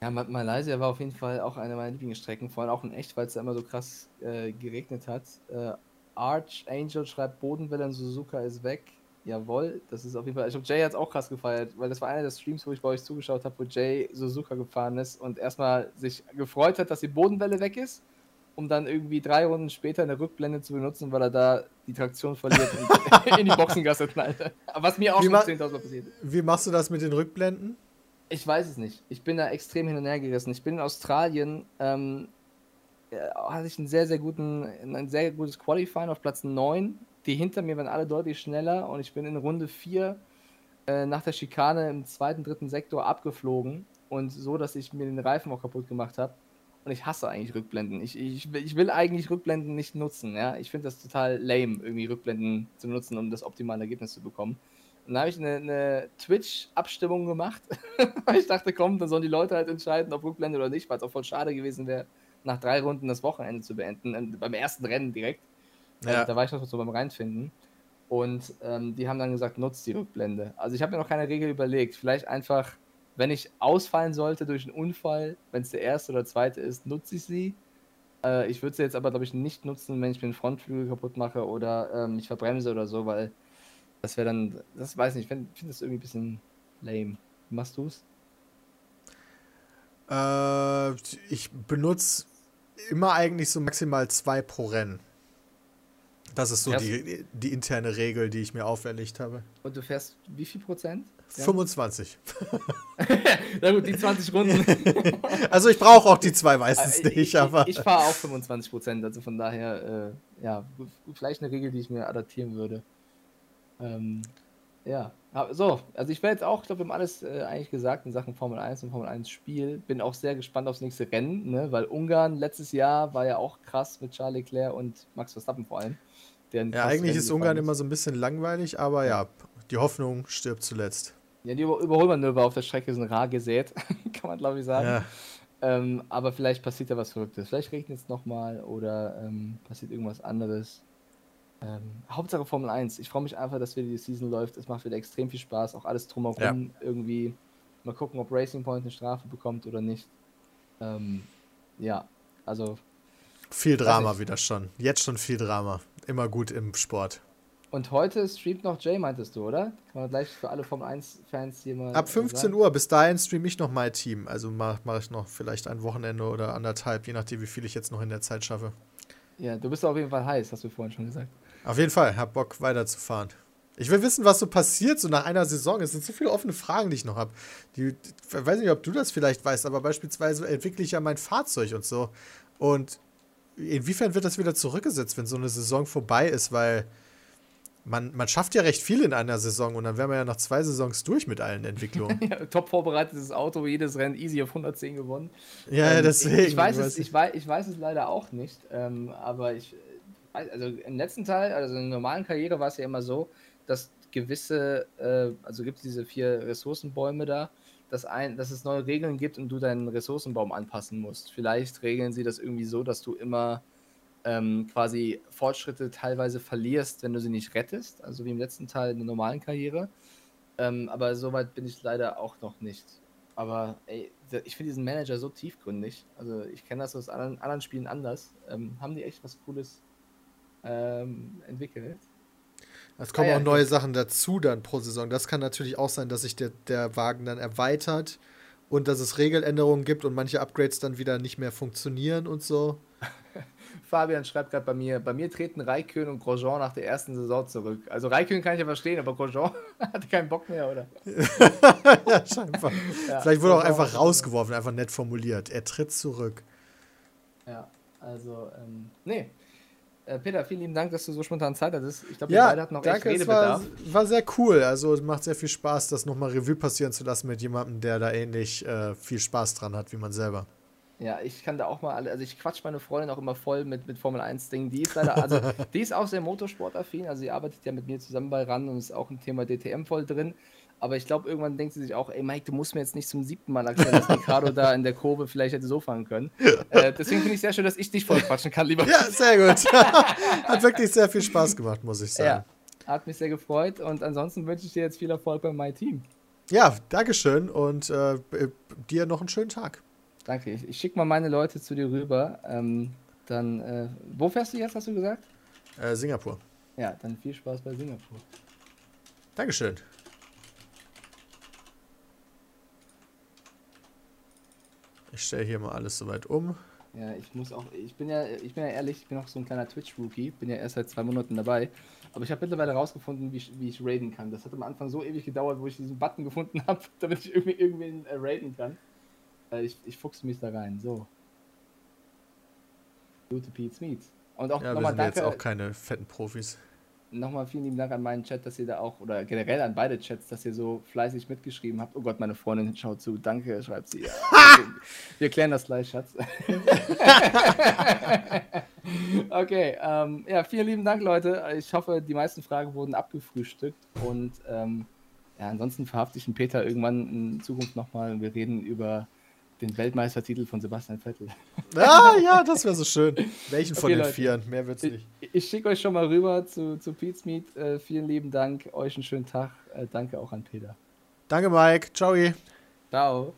Ja, Malaysia war auf jeden Fall auch eine meiner Lieblingsstrecken, vor allem auch in echt, weil es da immer so krass äh, geregnet hat. Äh, Archangel schreibt, Bodenwelle in Suzuka ist weg. Jawohl, das ist auf jeden Fall. Ich glaube, Jay hat es auch krass gefeiert, weil das war einer der Streams, wo ich bei euch zugeschaut habe, wo Jay Suzuka gefahren ist und erstmal sich gefreut hat, dass die Bodenwelle weg ist um dann irgendwie drei Runden später eine Rückblende zu benutzen, weil er da die Traktion verliert und in die Boxengasse knallt. Was mir auch wie schon 10.000 Mal passiert Wie machst du das mit den Rückblenden? Ich weiß es nicht. Ich bin da extrem hin und her gerissen. Ich bin in Australien, ähm, hatte ich einen sehr, sehr guten, ein sehr gutes Qualifying auf Platz 9. Die hinter mir waren alle deutlich schneller und ich bin in Runde 4 äh, nach der Schikane im zweiten, dritten Sektor abgeflogen und so, dass ich mir den Reifen auch kaputt gemacht habe. Und ich hasse eigentlich Rückblenden. Ich, ich, ich will eigentlich Rückblenden nicht nutzen. Ja? Ich finde das total lame, irgendwie Rückblenden zu nutzen, um das optimale Ergebnis zu bekommen. Und dann habe ich eine, eine Twitch-Abstimmung gemacht, weil ich dachte, komm, dann sollen die Leute halt entscheiden, ob Rückblende oder nicht, weil es auch voll schade gewesen wäre, nach drei Runden das Wochenende zu beenden, äh, beim ersten Rennen direkt. Ja. Äh, da war ich noch so beim Reinfinden. Und ähm, die haben dann gesagt, nutzt die Rückblende. Also ich habe mir noch keine Regel überlegt. Vielleicht einfach wenn ich ausfallen sollte durch einen Unfall, wenn es der erste oder zweite ist, nutze ich sie. Äh, ich würde sie jetzt aber, glaube ich, nicht nutzen, wenn ich mir den Frontflügel kaputt mache oder ähm, mich verbremse oder so, weil das wäre dann, das weiß nicht, ich finde find das irgendwie ein bisschen lame. Wie machst du es? Äh, ich benutze immer eigentlich so maximal zwei pro Rennen. Das ist so die, die interne Regel, die ich mir auferlegt habe. Und du fährst wie viel Prozent? Ja. 25. Na gut, die 20 Runden. also ich brauche auch die zwei meistens ich, nicht, aber. Ich, ich fahre auch 25 Prozent, also von daher, äh, ja, vielleicht eine Regel, die ich mir adaptieren würde. Ähm, ja, so, also ich werde jetzt auch, ich glaube, wir haben alles äh, eigentlich gesagt in Sachen Formel 1 und Formel 1 Spiel. Bin auch sehr gespannt aufs nächste Rennen, ne? weil Ungarn letztes Jahr war ja auch krass mit Charles Leclerc und Max Verstappen vor allem. ja, eigentlich Rennen ist Ungarn ist. immer so ein bisschen langweilig, aber ja, die Hoffnung stirbt zuletzt. Ja, die Über Überholmanöver auf der Strecke sind rar gesät, kann man glaube ich sagen. Ja. Ähm, aber vielleicht passiert ja was Verrücktes. Vielleicht regnet es nochmal oder ähm, passiert irgendwas anderes. Ähm, Hauptsache Formel 1. Ich freue mich einfach, dass wieder die Season läuft. Es macht wieder extrem viel Spaß. Auch alles drumherum ja. irgendwie. Mal gucken, ob Racing Point eine Strafe bekommt oder nicht. Ähm, ja, also. Viel Drama wieder schon. Jetzt schon viel Drama. Immer gut im Sport. Und heute streamt noch Jay, meintest du, oder? Kann man gleich für alle Formel 1-Fans hier mal. Ab 15 sagen? Uhr, bis dahin streame ich noch mein Team. Also mache mach ich noch vielleicht ein Wochenende oder anderthalb, je nachdem, wie viel ich jetzt noch in der Zeit schaffe. Ja, du bist auf jeden Fall heiß, hast du vorhin schon gesagt. Auf jeden Fall, hab Bock weiterzufahren. Ich will wissen, was so passiert, so nach einer Saison. Es sind so viele offene Fragen, die ich noch habe. Ich weiß nicht, ob du das vielleicht weißt, aber beispielsweise entwickle ich ja mein Fahrzeug und so. Und inwiefern wird das wieder zurückgesetzt, wenn so eine Saison vorbei ist? Weil man, man schafft ja recht viel in einer Saison und dann wären wir ja nach zwei Saisons durch mit allen Entwicklungen. ja, top vorbereitetes Auto, jedes Rennen easy auf 110 gewonnen. Ja, ähm, deswegen. Ich, ich, weiß es, ich, weiß, ich weiß es leider auch nicht, ähm, aber ich, also im letzten Teil, also in der normalen Karriere war es ja immer so, dass gewisse, äh, also gibt es diese vier Ressourcenbäume da, dass, ein, dass es neue Regeln gibt und du deinen Ressourcenbaum anpassen musst. Vielleicht regeln sie das irgendwie so, dass du immer ähm, quasi Fortschritte teilweise verlierst, wenn du sie nicht rettest, also wie im letzten Teil in der normalen Karriere. Ähm, aber soweit bin ich leider auch noch nicht. Aber ey, ich finde diesen Manager so tiefgründig. Also ich kenne das aus anderen, anderen Spielen anders. Ähm, haben die echt was Cooles ähm, entwickelt. Es kommen ah, ja, auch neue Sachen dazu dann pro Saison. Das kann natürlich auch sein, dass sich der, der Wagen dann erweitert und dass es Regeländerungen gibt und manche Upgrades dann wieder nicht mehr funktionieren und so. Fabian schreibt gerade bei mir, bei mir treten Raikön und Grosjean nach der ersten Saison zurück. Also Raikön kann ich ja verstehen, aber Grosjean hatte keinen Bock mehr, oder? ja, scheinbar. Ja, Vielleicht wurde auch einfach rausgeworfen, einfach nett formuliert. Er tritt zurück. Ja, also, ähm, nee. Äh, Peter, vielen lieben Dank, dass du so spontan Zeit hattest. Ich glaube, ja, beide hatten noch danke, echt Redebedarf. War, war sehr cool. Also es macht sehr viel Spaß, das nochmal Revue passieren zu lassen mit jemandem, der da ähnlich äh, viel Spaß dran hat wie man selber. Ja, ich kann da auch mal alle, also ich quatsch meine Freundin auch immer voll mit, mit Formel 1 Dingen. Die ist leider, also die ist auch sehr motorsportaffin, also sie arbeitet ja mit mir zusammen bei RAN und ist auch im Thema DTM voll drin. Aber ich glaube, irgendwann denkt sie sich auch, ey Mike, du musst mir jetzt nicht zum siebten Mal erklären, dass Ricardo da in der Kurve vielleicht hätte so fahren können. Äh, deswegen finde ich sehr schön, dass ich dich voll quatschen kann, lieber. Ja, sehr gut. hat wirklich sehr viel Spaß gemacht, muss ich sagen. Ja, hat mich sehr gefreut und ansonsten wünsche ich dir jetzt viel Erfolg bei My Team. Ja, Dankeschön und äh, dir noch einen schönen Tag. Danke. Ich, ich schicke mal meine Leute zu dir rüber. Ähm, dann, äh, wo fährst du jetzt, hast du gesagt? Äh, Singapur. Ja, dann viel Spaß bei Singapur. Dankeschön. Ich stelle hier mal alles soweit um. Ja, ich muss auch, ich bin ja, ich bin ja ehrlich, ich bin auch so ein kleiner Twitch-Rookie, bin ja erst seit zwei Monaten dabei. Aber ich habe mittlerweile herausgefunden, wie ich, wie ich raiden kann. Das hat am Anfang so ewig gedauert, wo ich diesen Button gefunden habe, damit ich irgendwie irgendwen äh, raiden kann. Äh, ich, ich fuchse mich da rein. So. Gute Pete's Meat. Und auch ja, nochmal danke. jetzt auch keine fetten Profis nochmal vielen lieben Dank an meinen Chat, dass ihr da auch, oder generell an beide Chats, dass ihr so fleißig mitgeschrieben habt. Oh Gott, meine Freundin schaut zu. Danke, schreibt sie. Wir klären das gleich, Schatz. okay, ähm, ja, vielen lieben Dank, Leute. Ich hoffe, die meisten Fragen wurden abgefrühstückt und ähm, ja, ansonsten verhafte ich den Peter irgendwann in Zukunft nochmal wir reden über den Weltmeistertitel von Sebastian Vettel. Ah, ja, das wäre so schön. Welchen okay, von den Leute, Vieren? Mehr wird's nicht. Ich, ich schicke euch schon mal rüber zu, zu Pete's Meet. Äh, vielen lieben Dank. Euch einen schönen Tag. Äh, danke auch an Peter. Danke, Mike. Ciao. Ciao.